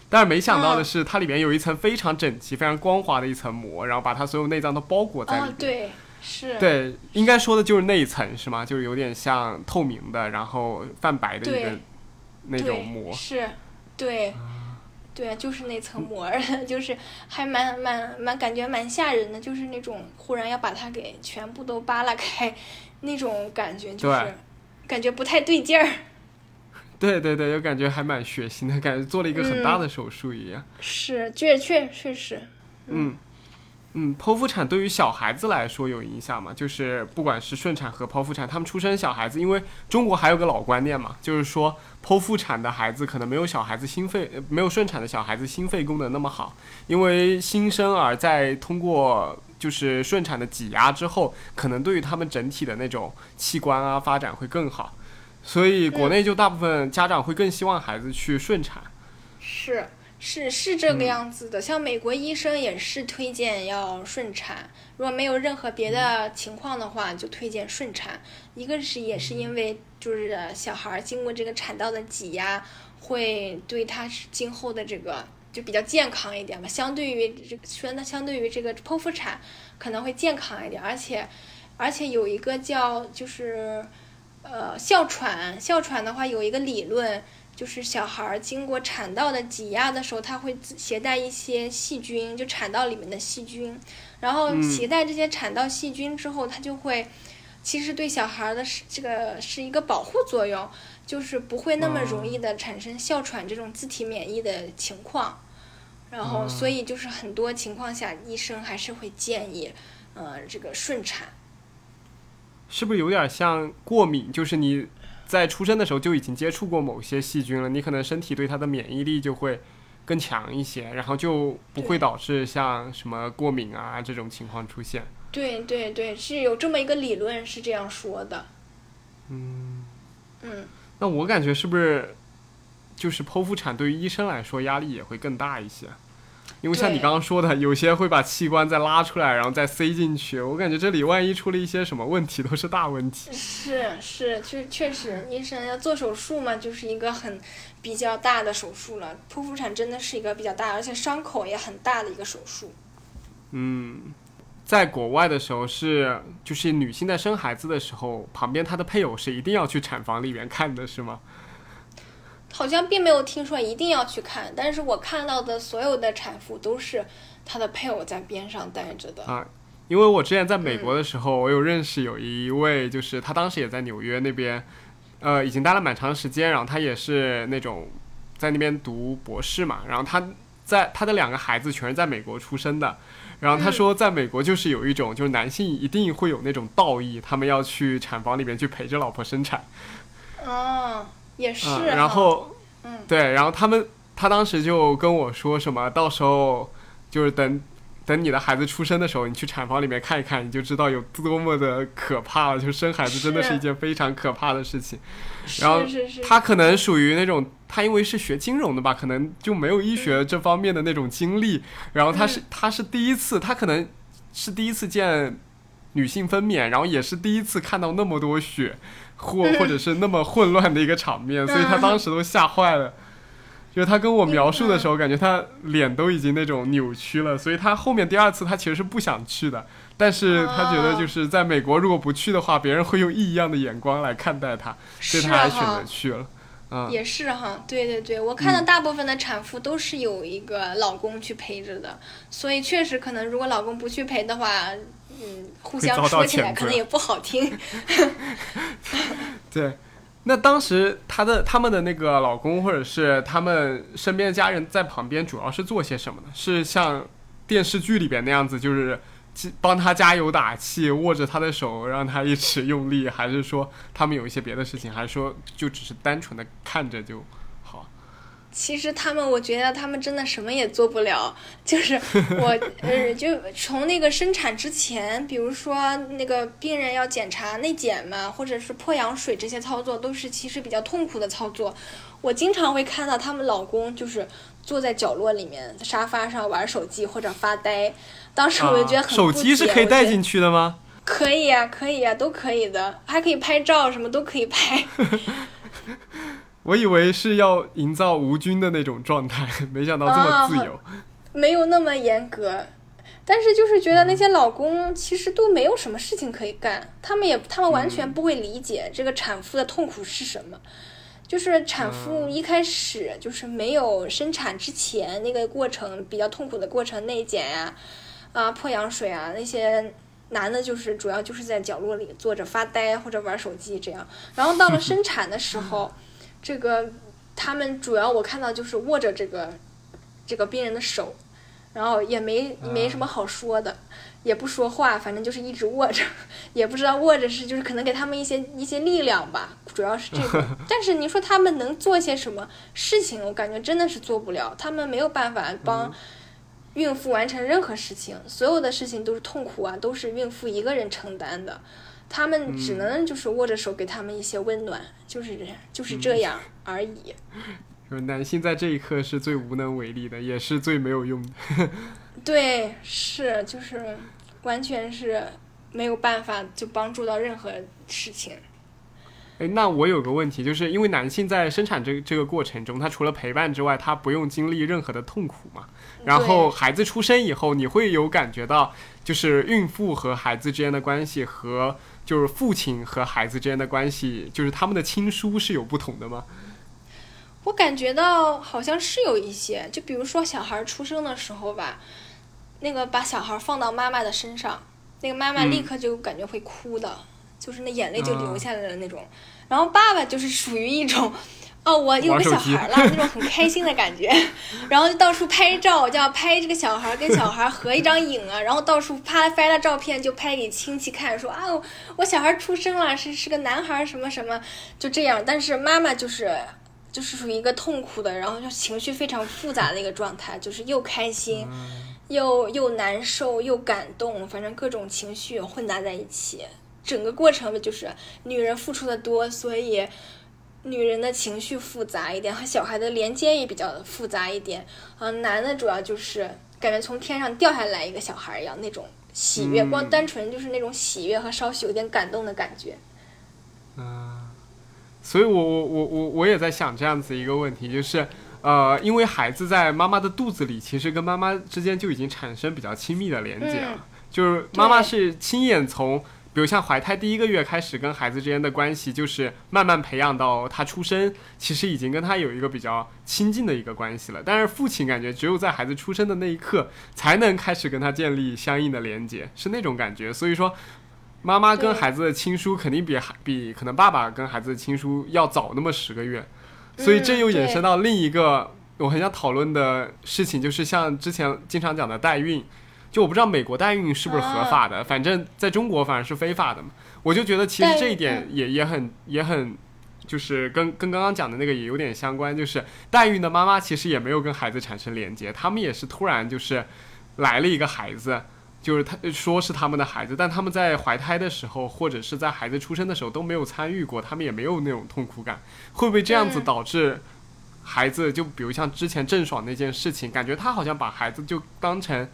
但是没想到的是它里面有一层非常整齐、非常光滑的一层膜，然后把它所有内脏都包裹在里面。对。是对，应该说的就是那一层是吗？就是有点像透明的，然后泛白的一个那种膜。是，对，对啊，就是那层膜，就是还蛮蛮蛮感觉蛮吓人的，就是那种忽然要把它给全部都扒拉开，那种感觉就是感觉不太对劲儿。对 对对，就感觉还蛮血腥的感觉，做了一个很大的手术一样。是，确确确实。嗯。嗯，剖腹产对于小孩子来说有影响吗？就是不管是顺产和剖腹产，他们出生小孩子，因为中国还有个老观念嘛，就是说剖腹产的孩子可能没有小孩子心肺，没有顺产的小孩子心肺功能那么好，因为新生儿在通过就是顺产的挤压之后，可能对于他们整体的那种器官啊发展会更好，所以国内就大部分家长会更希望孩子去顺产。是。是是这个样子的，像美国医生也是推荐要顺产，如果没有任何别的情况的话，就推荐顺产。一个是也是因为就是小孩经过这个产道的挤压，会对他今后的这个就比较健康一点吧，相对于这说那相对于这个剖腹产可能会健康一点，而且而且有一个叫就是呃哮喘，哮喘的话有一个理论。就是小孩儿经过产道的挤压的时候，他会携带一些细菌，就产道里面的细菌。然后携带这些产道细菌之后，它就会，其实对小孩的是这个是一个保护作用，就是不会那么容易的产生哮喘这种自体免疫的情况。然后，所以就是很多情况下，医生还是会建议，呃，这个顺产。是不是有点像过敏？就是你。在出生的时候就已经接触过某些细菌了，你可能身体对它的免疫力就会更强一些，然后就不会导致像什么过敏啊这种情况出现。对对对，是有这么一个理论是这样说的。嗯嗯，那我感觉是不是就是剖腹产对于医生来说压力也会更大一些？因为像你刚刚说的，有些会把器官再拉出来，然后再塞进去。我感觉这里万一出了一些什么问题，都是大问题。是是，确确实，医生要做手术嘛，就是一个很比较大的手术了。剖腹产真的是一个比较大，而且伤口也很大的一个手术。嗯，在国外的时候是，就是女性在生孩子的时候，旁边她的配偶是一定要去产房里面看的，是吗？好像并没有听说一定要去看，但是我看到的所有的产妇都是她的配偶在边上待着的啊。因为我之前在美国的时候，我有认识有一位，就是他当时也在纽约那边，呃，已经待了蛮长时间，然后他也是那种在那边读博士嘛，然后他在他的两个孩子全是在美国出生的，然后他说在美国就是有一种就是男性一定会有那种道义，他们要去产房里面去陪着老婆生产。哦。也是，然后，嗯，对，然后他们，他当时就跟我说什么，到时候就是等，等你的孩子出生的时候，你去产房里面看一看，你就知道有多么的可怕了。就生孩子真的是一件非常可怕的事情。然后他可能属于那种，他因为是学金融的吧，可能就没有医学这方面的那种经历。然后他是他是第一次，他可能是第一次见女性分娩，然后也是第一次看到那么多血。或或者是那么混乱的一个场面，所以他当时都吓坏了。就是他跟我描述的时候，感觉他脸都已经那种扭曲了。所以他后面第二次他其实是不想去的，但是他觉得就是在美国如果不去的话，别人会用异样的眼光来看待他，所以他还选择去了。嗯，也是哈，对对对，我看到大部分的产妇都是有一个老公去陪着的，所以确实可能如果老公不去陪的话。嗯，互相说起来可能也不好听。对，那当时她的他们的那个老公或者是他们身边的家人在旁边，主要是做些什么呢？是像电视剧里边那样子，就是帮他加油打气，握着他的手让他一直用力，还是说他们有一些别的事情，还是说就只是单纯的看着就？其实他们，我觉得他们真的什么也做不了。就是我，呃，就从那个生产之前，比如说那个病人要检查内检嘛，或者是破羊水这些操作，都是其实比较痛苦的操作。我经常会看到他们老公就是坐在角落里面沙发上玩手机或者发呆。当时我就觉得很手机是可以带进去的吗？可以呀，可以呀，都可以的，还可以拍照，什么都可以拍。我以为是要营造无菌的那种状态，没想到这么自由。没有那么严格，但是就是觉得那些老公其实都没有什么事情可以干，他们也他们完全不会理解这个产妇的痛苦是什么。就是产妇一开始就是没有生产之前那个过程比较痛苦的过程，内检呀、啊破羊水啊那些，男的就是主要就是在角落里坐着发呆或者玩手机这样，然后到了生产的时候。这个他们主要我看到就是握着这个这个病人的手，然后也没没什么好说的，也不说话，反正就是一直握着，也不知道握着是就是可能给他们一些一些力量吧，主要是这个。但是你说他们能做些什么事情，我感觉真的是做不了，他们没有办法帮孕妇完成任何事情，所有的事情都是痛苦啊，都是孕妇一个人承担的。他们只能就是握着手给他们一些温暖，就是就是这样而已。就 是男性在这一刻是最无能为力的，也是最没有用的。对，是就是完全是没有办法就帮助到任何事情。哎，那我有个问题，就是因为男性在生产这这个过程中，他除了陪伴之外，他不用经历任何的痛苦嘛。然后孩子出生以后，你会有感觉到，就是孕妇和孩子之间的关系和就是父亲和孩子之间的关系，就是他们的亲疏是有不同的吗？我感觉到好像是有一些，就比如说小孩出生的时候吧，那个把小孩放到妈妈的身上，那个妈妈立刻就感觉会哭的，就是那眼泪就流下来了那种。然后爸爸就是属于一种，哦，我有个小孩了，那种很开心的感觉，然后就到处拍照，就要拍这个小孩跟小孩合一张影啊，然后到处拍拍了照片就拍给亲戚看，说啊，我小孩出生了，是是个男孩什么什么，就这样。但是妈妈就是。就是属于一个痛苦的，然后就情绪非常复杂的一个状态，就是又开心，又又难受，又感动，反正各种情绪混杂在一起。整个过程就是女人付出的多，所以女人的情绪复杂一点，和小孩的连接也比较复杂一点。嗯，男的主要就是感觉从天上掉下来一个小孩一样，那种喜悦，光单纯就是那种喜悦和稍许有点感动的感觉。嗯。所以，我我我我我也在想这样子一个问题，就是，呃，因为孩子在妈妈的肚子里，其实跟妈妈之间就已经产生比较亲密的连接了，就是妈妈是亲眼从，比如像怀胎第一个月开始，跟孩子之间的关系，就是慢慢培养到他出生，其实已经跟他有一个比较亲近的一个关系了。但是父亲感觉只有在孩子出生的那一刻，才能开始跟他建立相应的连接，是那种感觉。所以说。妈妈跟孩子的亲疏肯定比比可能爸爸跟孩子的亲疏要早那么十个月，所以这又衍生到另一个我很想讨论的事情，就是像之前经常讲的代孕，就我不知道美国代孕是不是合法的，反正在中国反而是非法的嘛。我就觉得其实这一点也也很也很，就是跟跟刚刚讲的那个也有点相关，就是代孕的妈妈其实也没有跟孩子产生连接，他们也是突然就是来了一个孩子。就是他说是他们的孩子，但他们在怀胎的时候，或者是在孩子出生的时候都没有参与过，他们也没有那种痛苦感，会不会这样子导致孩子就比如像之前郑爽那件事情，感觉他好像把孩子就当成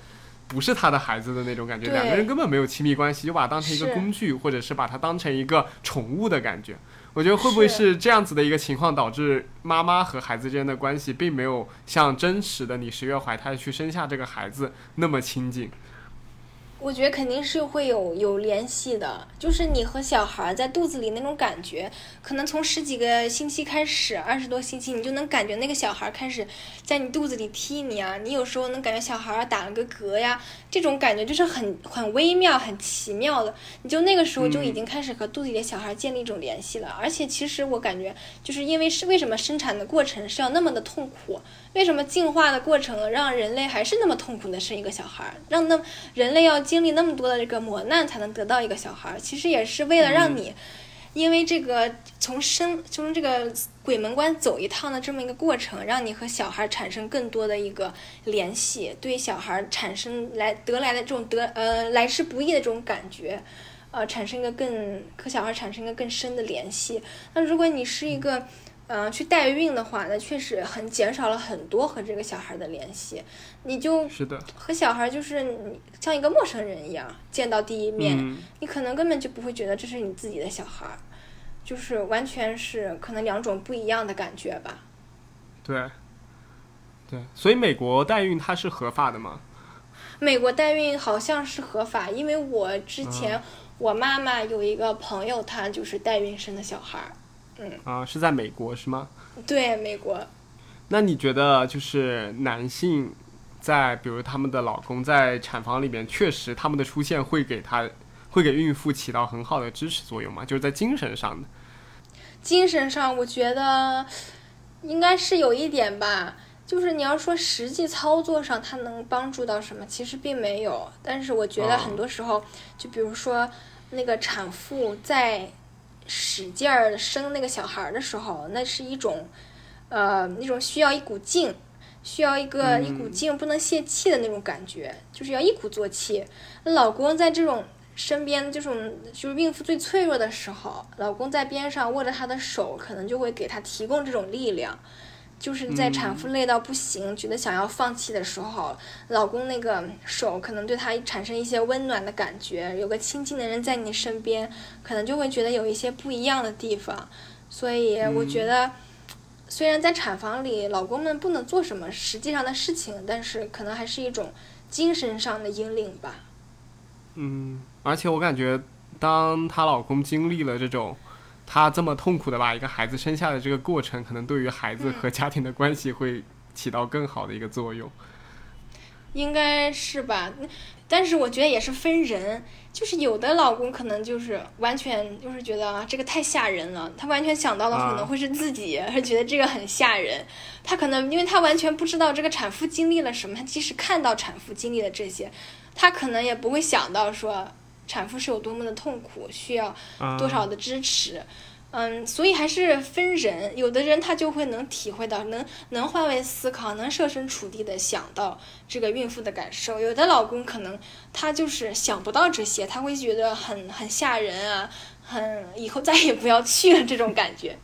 不是他的孩子的那种感觉，两个人根本没有亲密关系，就把他当成一个工具，或者是把它当成一个宠物的感觉。我觉得会不会是这样子的一个情况，导致妈妈和孩子之间的关系并没有像真实的你十月怀胎去生下这个孩子那么亲近？我觉得肯定是会有有联系的，就是你和小孩在肚子里那种感觉，可能从十几个星期开始，二十多星期，你就能感觉那个小孩开始在你肚子里踢你啊，你有时候能感觉小孩打了个嗝呀，这种感觉就是很很微妙、很奇妙的，你就那个时候就已经开始和肚子里的小孩建立一种联系了。而且其实我感觉，就是因为是为什么生产的过程是要那么的痛苦？为什么进化的过程让人类还是那么痛苦的生一个小孩儿？让那人类要经历那么多的这个磨难才能得到一个小孩儿？其实也是为了让你，因为这个从生从这个鬼门关走一趟的这么一个过程，让你和小孩产生更多的一个联系，对小孩产生来得来的这种得呃来之不易的这种感觉，呃产生一个更和小孩产生一个更深的联系。那如果你是一个。嗯，去代孕的话，那确实很减少了很多和这个小孩的联系，你就是的和小孩就是你像一个陌生人一样见到第一面，你可能根本就不会觉得这是你自己的小孩，就是完全是可能两种不一样的感觉吧。对，对，所以美国代孕它是合法的吗？美国代孕好像是合法，因为我之前我妈妈有一个朋友，她就是代孕生的小孩。嗯啊，是在美国是吗？对，美国。那你觉得就是男性在，比如他们的老公在产房里面，确实他们的出现会给他，会给孕妇起到很好的支持作用吗？就是在精神上的。精神上，我觉得应该是有一点吧。就是你要说实际操作上，它能帮助到什么？其实并没有。但是我觉得很多时候，就比如说那个产妇在。使劲儿生那个小孩儿的时候，那是一种，呃，那种需要一股劲，需要一个一股劲不能泄气的那种感觉，就是要一鼓作气。老公在这种身边，这种就是孕妇最脆弱的时候，老公在边上握着她的手，可能就会给她提供这种力量。就是在产妇累到不行，觉得想要放弃的时候，老公那个手可能对她产生一些温暖的感觉，有个亲近的人在你身边，可能就会觉得有一些不一样的地方。所以我觉得，虽然在产房里老公们不能做什么实际上的事情，但是可能还是一种精神上的引领吧。嗯，而且我感觉，当她老公经历了这种。他这么痛苦的把一个孩子生下的这个过程，可能对于孩子和家庭的关系会起到更好的一个作用。应该是吧，但是我觉得也是分人，就是有的老公可能就是完全就是觉得啊这个太吓人了，他完全想到的可能会是自己，觉得这个很吓人。他可能因为他完全不知道这个产妇经历了什么，他即使看到产妇经历了这些，他可能也不会想到说。产妇是有多么的痛苦，需要多少的支持，嗯，所以还是分人，有的人他就会能体会到，能能换位思考，能设身处地的想到这个孕妇的感受。有的老公可能他就是想不到这些，他会觉得很很吓人啊，很以后再也不要去了这种感觉。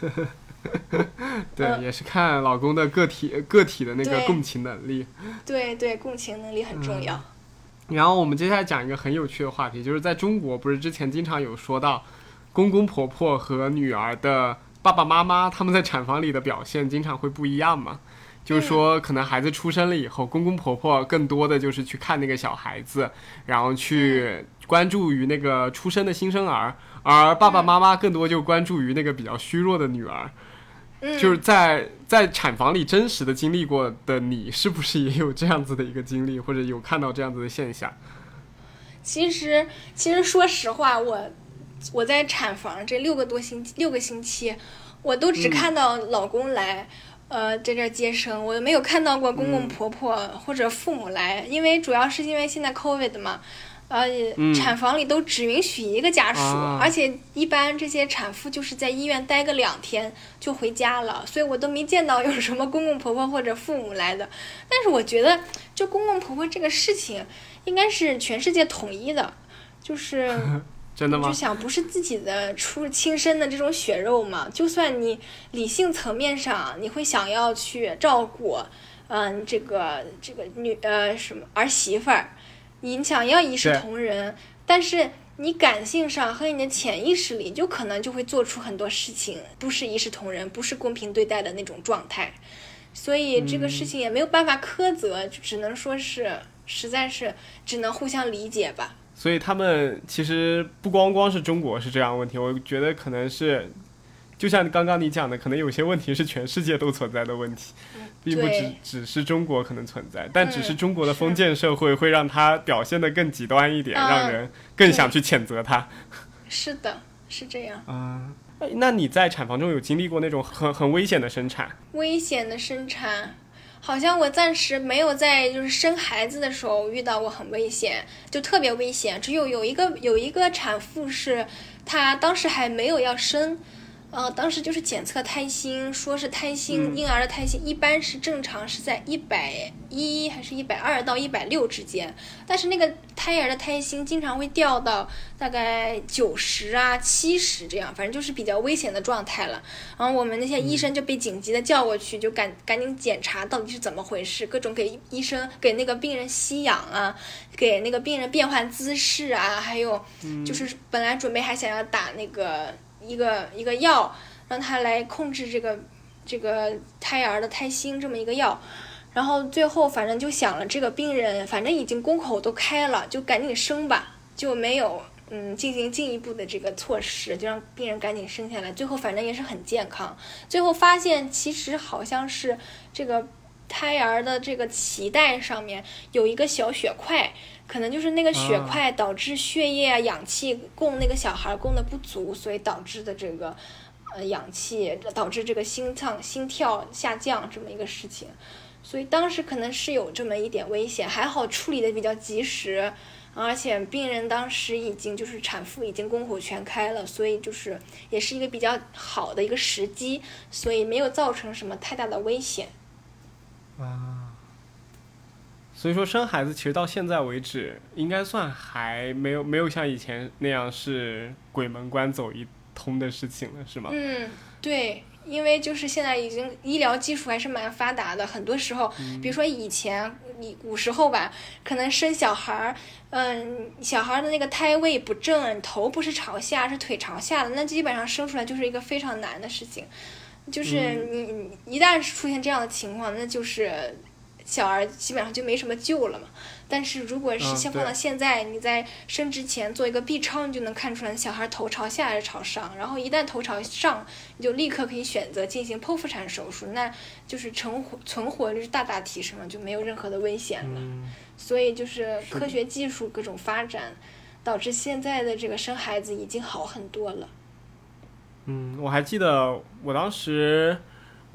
对，也是看老公的个体个体的那个共情能力。对对，共情能力很重要。然后我们接下来讲一个很有趣的话题，就是在中国，不是之前经常有说到，公公婆婆和女儿的爸爸妈妈他们在产房里的表现经常会不一样嘛？就是说，可能孩子出生了以后，公公婆婆更多的就是去看那个小孩子，然后去关注于那个出生的新生儿，而爸爸妈妈更多就关注于那个比较虚弱的女儿。就是在在产房里真实的经历过的你，是不是也有这样子的一个经历，或者有看到这样子的现象？其实，其实说实话，我我在产房这六个多星六个星期，我都只看到老公来，呃，在这接生，我没有看到过公公婆婆或者父母来，因为主要是因为现在 COVID 嘛。呃，产房里都只允许一个家属，而且一般这些产妇就是在医院待个两天就回家了，所以我都没见到有什么公公婆婆或者父母来的。但是我觉得，就公公婆婆这个事情，应该是全世界统一的，就是 真的吗？就想不是自己的出亲生的这种血肉嘛，就算你理性层面上你会想要去照顾，嗯，这个这个女呃什么儿媳妇儿。你想要一视同仁，但是你感性上和你的潜意识里，就可能就会做出很多事情，不是一视同仁，不是公平对待的那种状态，所以这个事情也没有办法苛责，只能说是，实在是只能互相理解吧。所以他们其实不光光是中国是这样问题，我觉得可能是。就像刚刚你讲的，可能有些问题是全世界都存在的问题，并不只只是中国可能存在，但只是中国的封建社会会让它表现的更极端一点，让人更想去谴责它。是的，是这样。啊，那你在产房中有经历过那种很很危险的生产？危险的生产，好像我暂时没有在就是生孩子的时候遇到过很危险，就特别危险。只有有一个有一个产妇是，她当时还没有要生。呃，当时就是检测胎心，说是胎心婴儿的胎心一般是正常是在一百一还是一百二到一百六之间，但是那个胎儿的胎心经常会掉到大概九十啊七十这样，反正就是比较危险的状态了。然后我们那些医生就被紧急的叫过去，就赶赶紧检查到底是怎么回事，各种给医生给那个病人吸氧啊，给那个病人变换姿势啊，还有就是本来准备还想要打那个。一个一个药，让他来控制这个这个胎儿的胎心这么一个药，然后最后反正就想了，这个病人反正已经宫口都开了，就赶紧生吧，就没有嗯进行进一步的这个措施，就让病人赶紧生下来。最后反正也是很健康，最后发现其实好像是这个胎儿的这个脐带上面有一个小血块。可能就是那个血块导致血液啊、氧气供那个小孩供的不足，所以导致的这个呃氧气导致这个心脏心跳下降这么一个事情，所以当时可能是有这么一点危险，还好处理的比较及时，而且病人当时已经就是产妇已经宫口全开了，所以就是也是一个比较好的一个时机，所以没有造成什么太大的危险。啊。所以说生孩子其实到现在为止，应该算还没有没有像以前那样是鬼门关走一通的事情了，是吗？嗯，对，因为就是现在已经医疗技术还是蛮发达的，很多时候，嗯比如说以前你古时候吧，可能生小孩儿，嗯，小孩儿的那个胎位不正，头不是朝下，是腿朝下的，那基本上生出来就是一个非常难的事情。就是嗯你你一旦是出现这样的情况，那就是小孩基本上就没什么救了嘛。但是如果是嗯像放到现在，你在生之前做一个 B 超，你就能看出来小孩头朝下还是朝上。然后一旦头朝上，你就立刻可以选择进行剖腹产手术，那就是成活存活率大大提升了，就没有任何的危险了。嗯，所以就是科学技术各种发展，导致现在的这个生孩子已经好很多了。嗯，我还记得我当时，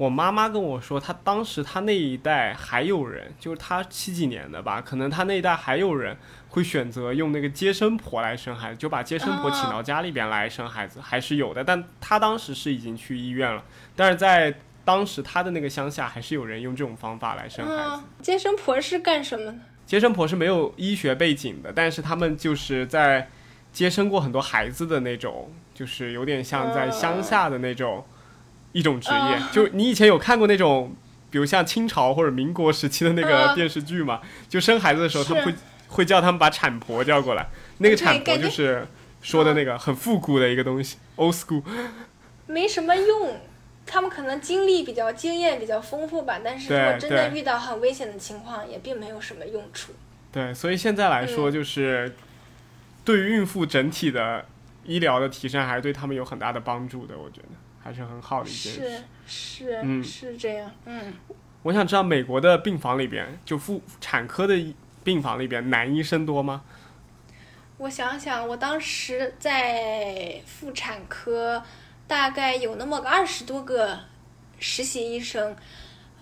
我妈妈跟我说，她当时她那一代还有人，就是她七几年的吧，可能她那一代还有人会选择用那个接生婆来生孩子，就把接生婆请到家里边来生孩子，还是有的。但她当时是已经去医院了，但是在当时她的那个乡下，还是有人用这种方法来生孩子。啊，接生婆是干什么的？接生婆是没有医学背景的，但是他们就是在接生过很多孩子的那种，就是有点像在乡下的那种一种职业。呃就你以前有看过那种，比如像清朝或者民国时期的那个呃电视剧嘛？就生孩子的时候，他们会会叫他们把产婆叫过来，那个产婆就是说的那个很复古的一个东西，old school。没什么用。他们可能经历比较经验比较丰富吧，但是如果真的遇到很危险的情况，也并没有什么用处。对，所以现在来说，嗯就是对于孕妇整体的医疗的提升，还是对他们有很大的帮助的。我觉得还是很好的一件事。是是、嗯是这样，嗯，我想知道美国的病房里边，就妇产科的病房里边，男医生多吗？我想想，我当时在妇产科，大概有那么个二十多个实习医生，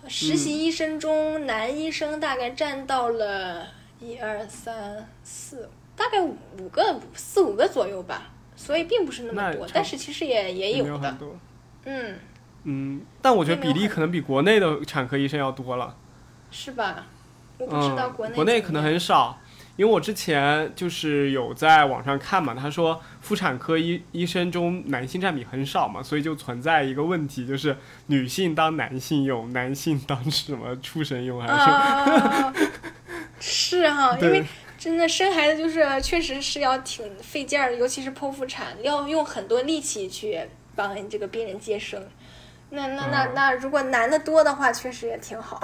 实习医生中、男医生大概占到了一二三四，大概五个四五个左右吧，所以并不是那么多，但是其实也也有的，有很多。嗯，嗯，但我觉得比例可能比国内的产科医生要多了。是吧？我不知道嗯，国内、国内可能很少，因为我之前就是有在网上看嘛，他说妇产科医医生中男性占比很少嘛，所以就存在一个问题，就是女性当男性用，男性当什么畜生用，还是 是哈，因为真的生孩子就是确实是要挺费劲儿的，尤其是剖腹产，要用很多力气去帮这个病人接生。那那那嗯那，如果男的多的话，确实也挺好。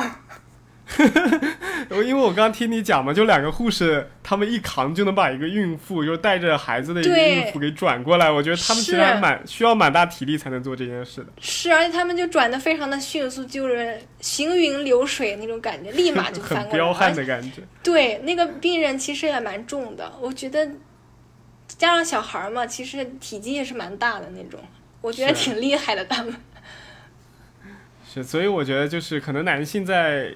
我因为我刚刚听你讲嘛，就两个护士，他们一扛就能把一个孕妇，就是带着孩子的一个孕妇给转过来。我觉得他们其实还蛮需要蛮大体力才能做这件事的，是，而且他们就转的非常的迅速，就是行云流水那种感觉，立马就 翻很过来了。彪悍的感觉。对，那个病人其实也蛮重的，我觉得加上小孩嘛，其实体积也是蛮大的那种，我觉得挺厉害的他们。是，所以我觉得就是可能男性在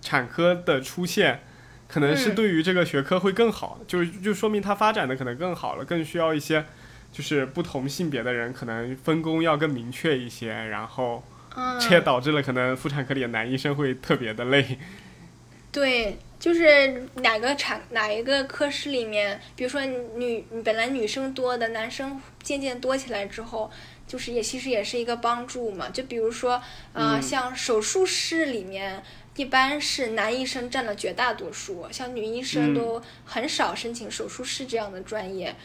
产科的出现，可能是嗯对于这个学科会更好，就是就说明它发展的可能更好了，更需要一些就是不同性别的人可能分工要更明确一些，然后嗯，这也导致了可能妇产科里的男医生会特别的累。对，就是哪个产哪一个科室里面，比如说女本来女生多的，男生渐渐多起来之后，就是也其实也是一个帮助嘛。就比如说，呃，嗯像手术室里面。一般是男医生占了绝大多数，像女医生嗯都很少申请手术室这样的专业。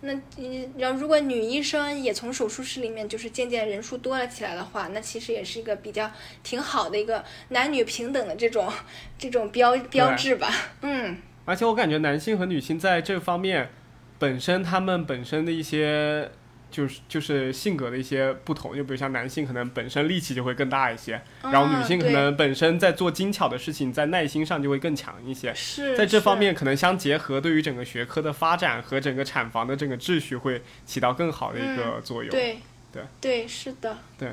那嗯，然后如果女医生也从手术室里面就是渐渐人数多了起来的话，那其实也是一个比较挺好的一个男女平等的这种 这种标标志吧。嗯，而且我感觉男性和女性在这方面，本身他们本身的一些就是就是性格的一些不同，就比如像男性可能本身力气就会更大一些，然后女性可啊能本身在做精巧的事情，在耐心上就会更强一些。是在这方面可能相结合，对于整个学科的发展和整个产房的整个秩序会起到更好的一个作用。对对对是的，对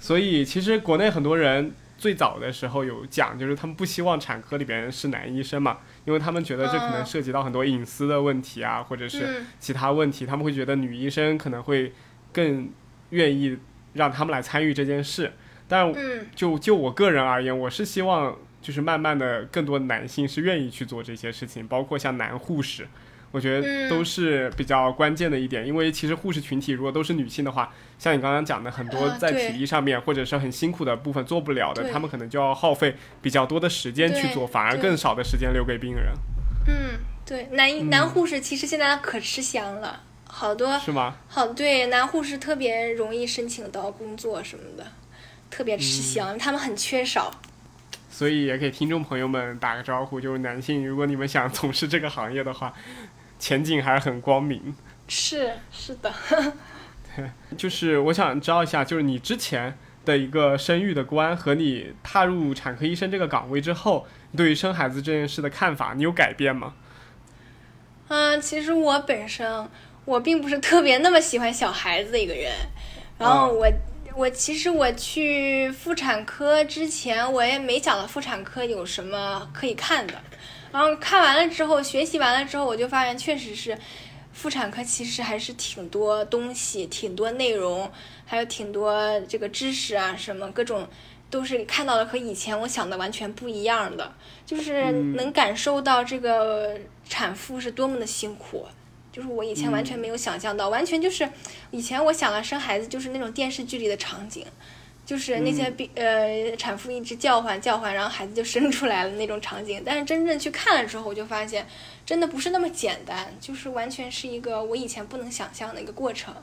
所以其实国内很多人最早的时候有讲，就是他们不希望产科里边是男医生嘛，因为他们觉得这可能嗯。涉及到很多隐私的问题啊，或者是嗯。其他问题，他们会觉得女医生可能会更愿意让他们来参与这件事。但嗯。就就我个人而言，我是希望就是慢慢的更多男性是愿意去做这些事情，包括像男护士，我觉得都是比较关键的一点。因为其实护士群体如果都是女性的话，像你刚刚讲的，很多在体力上面或者是很辛苦的部分做不了的，他们可能就要耗费比较多的时间去做，反而更少的时间留给病人。嗯，对，男男护士其实现在可吃香了，好多是吗？好，对，男护士特别容易申请到工作什么的，特别吃香，他们很缺少。所以也给听众朋友们打个招呼，就是男性，如果你们想从事这个行业的话，前景还是很光明。是是的。对，就是我想知道一下，就是你之前的一个生育的观和你踏入产科医生这个岗位之后，对于生孩子这件事的看法，你有改变吗？嗯，其实我本身我并不是特别那么喜欢小孩子的一个人，然后我。我其实我去妇产科之前，我也没想到妇产科有什么可以看的。然后看完了之后，学习完了之后，我就发现确实是，妇产科其实还是挺多东西、挺多内容，还有挺多这个知识啊，什么各种都是看到了和以前我想的完全不一样的，就是能感受到这个产妇是多么的辛苦。就是我以前完全没有想象到，完全就是以前我想了生孩子就是那种电视剧里的场景，就是那些病呃产妇一直叫唤叫唤，然后孩子就生出来了那种场景。但是真正去看了之后，我就发现真的不是那么简单，就是完全是一个我以前不能想象的一个过程，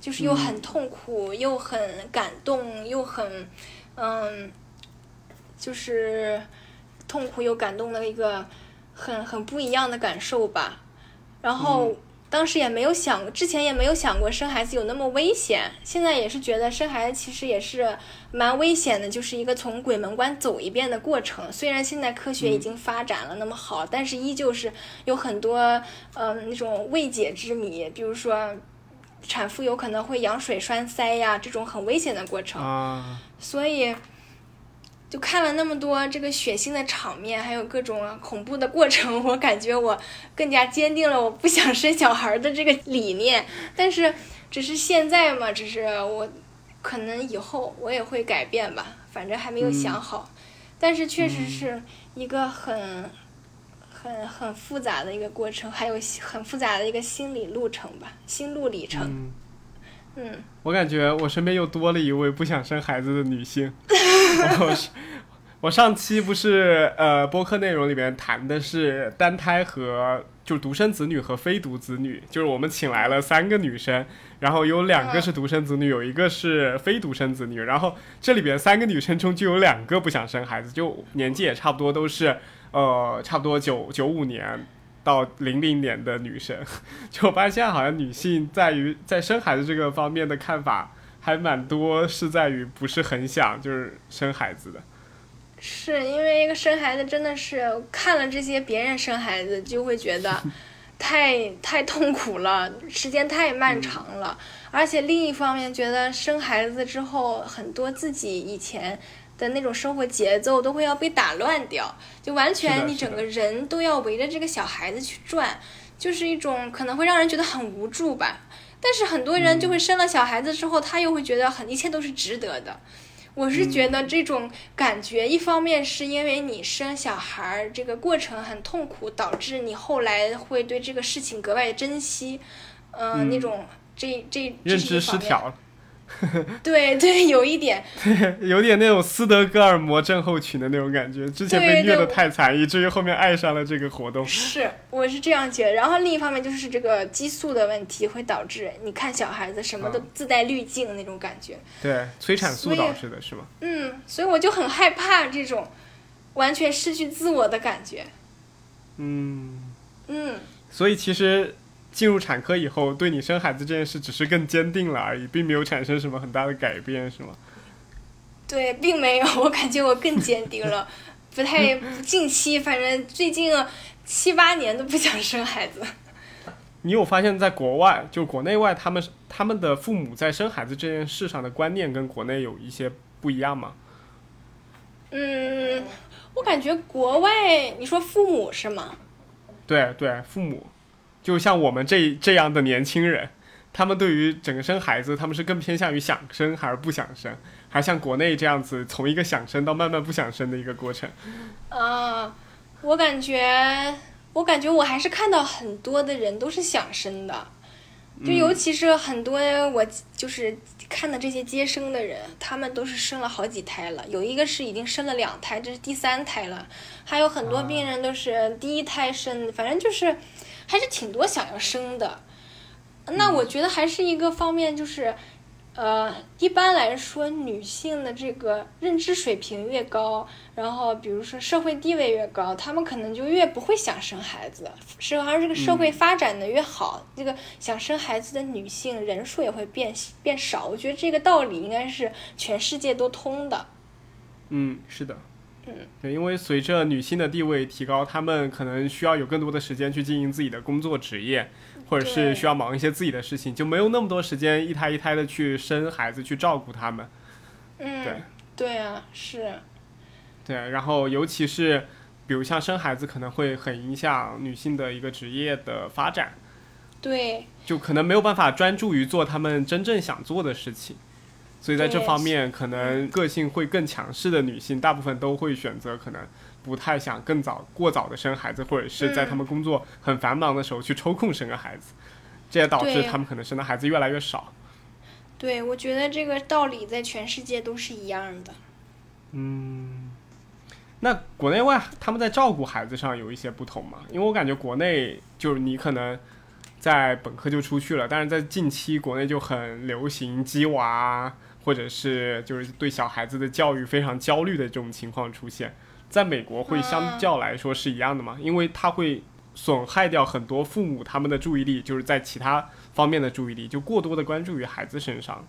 就是又很痛苦，又很感动，又很嗯，就是痛苦又感动的一个很很不一样的感受吧。然后当时也没有想，之前也没有想过生孩子有那么危险。现在也是觉得生孩子其实也是蛮危险的，就是一个从鬼门关走一遍的过程。虽然现在科学已经发展了那么好，但是依旧是有很多嗯那种未解之谜，比如说产妇有可能会羊水栓塞呀，这种很危险的过程。所以。就看了那么多这个血腥的场面，还有各种恐怖的过程，我感觉我更加坚定了我不想生小孩的这个理念。但是，只是现在嘛，只是我可能以后我也会改变吧，反正还没有想好。但是，确实是一个很、很、很复杂的一个过程，还有很复杂的一个心理路程吧，心路里程。嗯，我感觉我身边又多了一位不想生孩子的女性。我我上期不是呃播客内容里面谈的是单胎和就是独生子女和非独子女，就是我们请来了三个女生，然后有两个是独生子女，有一个是非独生子女，然后这里边三个女生中就有两个不想生孩子，就年纪也差不多都是呃差不多九九五年。到零零年的女生，就我发现现在好像女性在于在生孩子这个方面的看法还蛮多，是在于不是很想就是生孩子的。是因为一个生孩子真的是看了这些别人生孩子就会觉得 太太痛苦了，时间太漫长了，而且另一方面觉得生孩子之后很多自己以前。的那种生活节奏都会要被打乱掉，就完全你整个人都要围着这个小孩子去转，就是一种可能会让人觉得很无助吧。但是很多人就会生了小孩子之后，他又会觉得很一切都是值得的。我是觉得这种感觉，一方面是因为你生小孩这个过程很痛苦，导致你后来会对这个事情格外珍惜，嗯，那种这这认知失调。对对，有一点，对，有点那种斯德哥尔摩症候群的那种感觉。之前被虐的太惨，以至于后面爱上了这个活动。是，我是这样觉得。然后另一方面就是这个激素的问题，会导致你看小孩子什么都自带滤镜那种感觉。对，催产素导致的是吗？嗯，所以我就很害怕这种完全失去自我的感觉。嗯嗯，所以其实。进入产科以后，对你生孩子这件事只是更坚定了而已，并没有产生什么很大的改变，是吗？对，并没有，我感觉我更坚定了，不太 近期，反正最近七八年都不想生孩子。你有发现，在国外，就国内外，他们他们的父母在生孩子这件事上的观念跟国内有一些不一样吗？嗯，我感觉国外，你说父母是吗？对对，父母。就像我们这这样的年轻人，他们对于整个生孩子，他们是更偏向于想生还是不想生，还像国内这样子从一个想生到慢慢不想生的一个过程。啊，我感觉我感觉我还是看到很多的人都是想生的，就尤其是很多我就是看的这些接生的人，他们都是生了好几胎了，有一个是已经生了两胎，这是第三胎了，还有很多病人都是第一胎生，反正就是还是挺多想要生的。那我觉得还是一个方面就是。呃，一般来说，女性的这个认知水平越高，然后比如说社会地位越高，她们可能就越不会想生孩子。是，而这个社会发展的越好，这个想生孩子的女性人数也会变变少。我觉得这个道理应该是全世界都通的。嗯，是的。嗯，对，因为随着女性的地位提高，她们可能需要有更多的时间去经营自己的工作职业。或者是需要忙一些自己的事情，就没有那么多时间一胎一胎的去生孩子去照顾他们。嗯，对，对啊，是。对，然后尤其是比如像生孩子，可能会很影响女性的一个职业的发展。对。就可能没有办法专注于做他们真正想做的事情，所以在这方面，可能个性会更强势的女性，大部分都会选择可能。不太想更早、过早的生孩子，或者是在他们工作很繁忙的时候去抽空生个孩子，这也导致他们可能生的孩子越来越少。对，我觉得这个道理在全世界都是一样的。嗯，那国内外他们在照顾孩子上有一些不同吗？因为我感觉国内就是你可能在本科就出去了，但是在近期国内就很流行鸡娃，或者是就是对小孩子的教育非常焦虑的这种情况出现。在美国会相较来说是一样的嘛？因为它会损害掉很多父母他们的注意力，就是在其他方面的注意力，就过多的关注于孩子身上。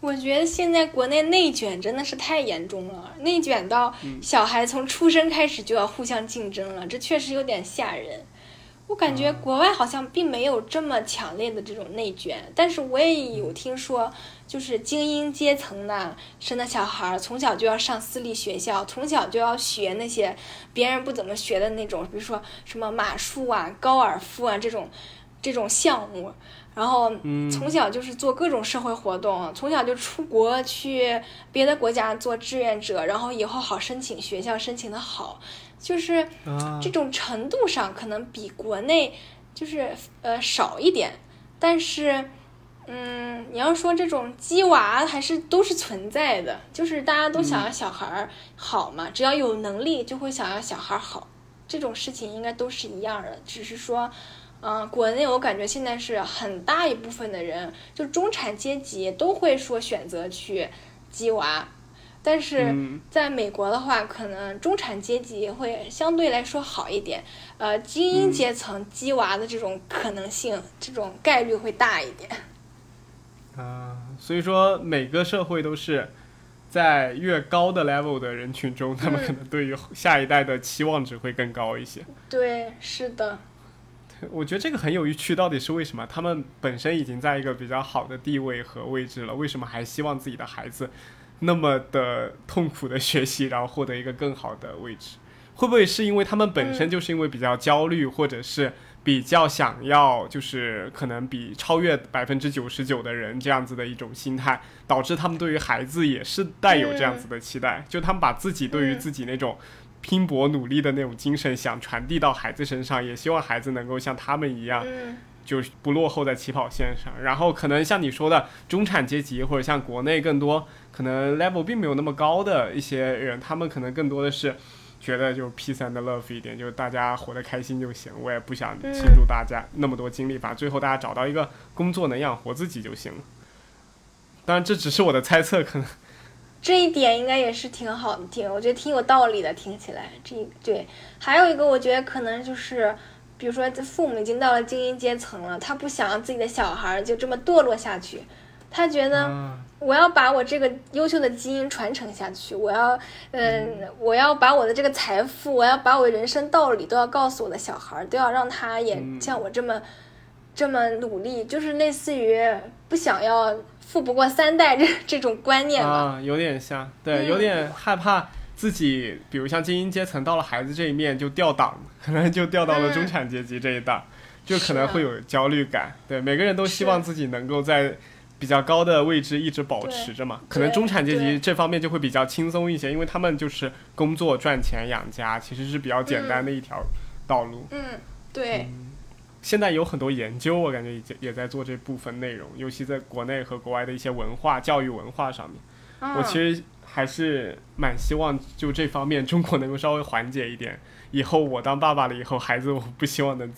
我觉得现在国内内卷真的是太严重了，内卷到小孩从出生开始就要互相竞争了，这确实有点吓人。我感觉国外好像并没有这么强烈的这种内卷，但是我也有听说，就是精英阶层的生的小孩儿从小就要上私立学校，从小就要学那些别人不怎么学的那种，比如说什么马术啊、高尔夫啊这种这种项目，然后从小就是做各种社会活动，从小就出国去别的国家做志愿者，然后以后好申请学校，申请的好。就是这种程度上可能比国内就是呃少一点，但是嗯，你要说这种鸡娃还是都是存在的，就是大家都想要小孩儿好嘛，只要有能力就会想要小孩儿好，这种事情应该都是一样的，只是说嗯，国内我感觉现在是很大一部分的人，就中产阶级都会说选择去鸡娃。但是在美国的话，可能中产阶级会相对来说好一点，呃，精英阶层鸡娃的这种可能性，这种概率会大一点。啊，所以说每个社会都是在越高的 level 的人群中，他们可能对于下一代的期望值会更高一些。对，是的。我觉得这个很有趣，到底是为什么？他们本身已经在一个比较好的地位和位置了，为什么还希望自己的孩子？那么的痛苦的学习，然后获得一个更好的位置，会不会是因为他们本身就是因为比较焦虑，或者是比较想要，就是可能比超越百分之九十九的人这样子的一种心态，导致他们对于孩子也是带有这样子的期待，就他们把自己对于自己那种拼搏努力的那种精神想传递到孩子身上，也希望孩子能够像他们一样。就不落后在起跑线上，然后可能像你说的中产阶级，或者像国内更多可能 level 并没有那么高的一些人，他们可能更多的是觉得就 peace and love 一点，就是大家活得开心就行，我也不想倾注大家那么多精力，反正最后大家找到一个工作能养活自己就行了。当然这只是我的猜测，可能这一点应该也是挺好的，挺我觉得挺有道理的，听起来这对还有一个我觉得可能就是。比如说，这父母已经到了精英阶层了，他不想让自己的小孩就这么堕落下去，他觉得我要把我这个优秀的基因传承下去，我要，嗯，我要把我的这个财富，我要把我的人生道理都要告诉我的小孩，都要让他也像我这么这么努力，就是类似于不想要富不过三代这 这种观念啊，有点像，对，有点害怕。自己，比如像精英阶层，到了孩子这一面就掉档，可能就掉到了中产阶级这一档，就可能会有焦虑感。对，每个人都希望自己能够在比较高的位置一直保持着嘛。可能中产阶级这方面就会比较轻松一些，因为他们就是工作赚钱养家，其实是比较简单的一条道路。嗯，对，现在有很多研究，我感觉也也在做这部分内容，尤其在国内和国外的一些文化、教育文化上面。嗯、我其实还是蛮希望就这方面中国能够稍微缓解一点。以后我当爸爸了以后，孩子我不希望能，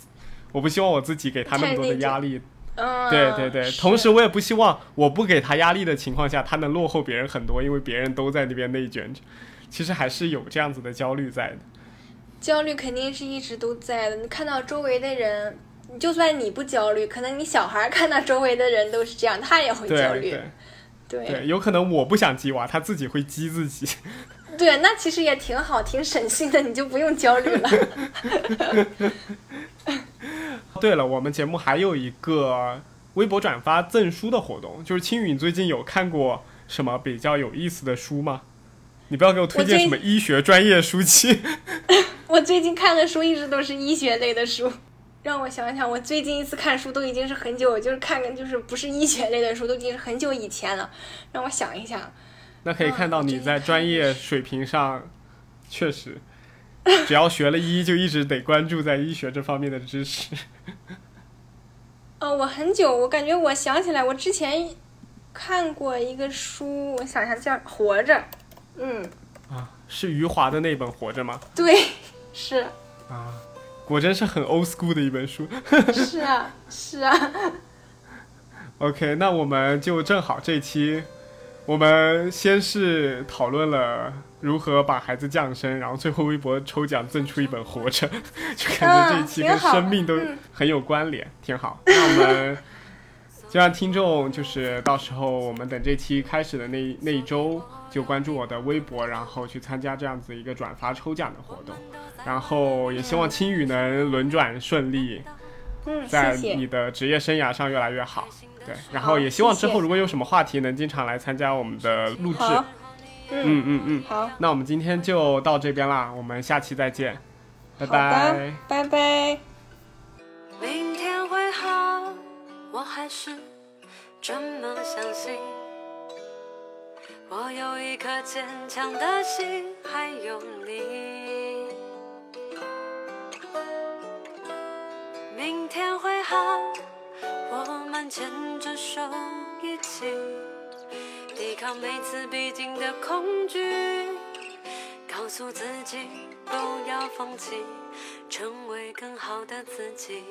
我不希望我自己给他那么多的压力。嗯，对对对，同时我也不希望我不给他压力的情况下，他能落后别人很多，因为别人都在那边内卷着。其实还是有这样子的焦虑在的。焦虑肯定是一直都在的。你看到周围的人，就算你不焦虑，可能你小孩看到周围的人都是这样，他也会焦虑。对对，有可能我不想激娃，他自己会激自己。对，那其实也挺好，挺省心的，你就不用焦虑了。对了，我们节目还有一个微博转发赠书的活动，就是青宇，你最近有看过什么比较有意思的书吗？你不要给我推荐什么医学专业书籍。我最近看的书一直都是医学类的书，让我想想，我最近一次看书都已经是很久，就是看就是不是医学类的书，都已经是很久以前了。让我想一想。那可以看到你在专业水平上，确实，只要学了医，就一直得关注在医学这方面的知识。哦，我很久，我感觉我想起来，我之前看过一个书，我想想叫《活着》，嗯，啊，是余华的那本《活着》吗？对，是。啊，果真是很 old school 的一本书。是啊，是啊。OK，那我们就正好这期。我们先是讨论了如何把孩子降生，然后最后微博抽奖赠出一本《活着》，就感觉这一期跟生命都很有关联，挺好。那我们就让听众就是到时候我们等这期开始的那那一周就关注我的微博，然后去参加这样子一个转发抽奖的活动，然后也希望青宇能轮转顺利，嗯，在你的职业生涯上越来越好。对，然后也希望之后如果有什么话题，能经常来参加我们的录制。嗯嗯嗯。好，那我们今天就到这边啦，我们下期再见，拜拜，拜拜。明天会好，我还是这么相信。我有一颗坚强的心，还有你。明天会好。我们牵着手一起抵抗每次必经的恐惧告诉自己不要放弃成为更好的自己。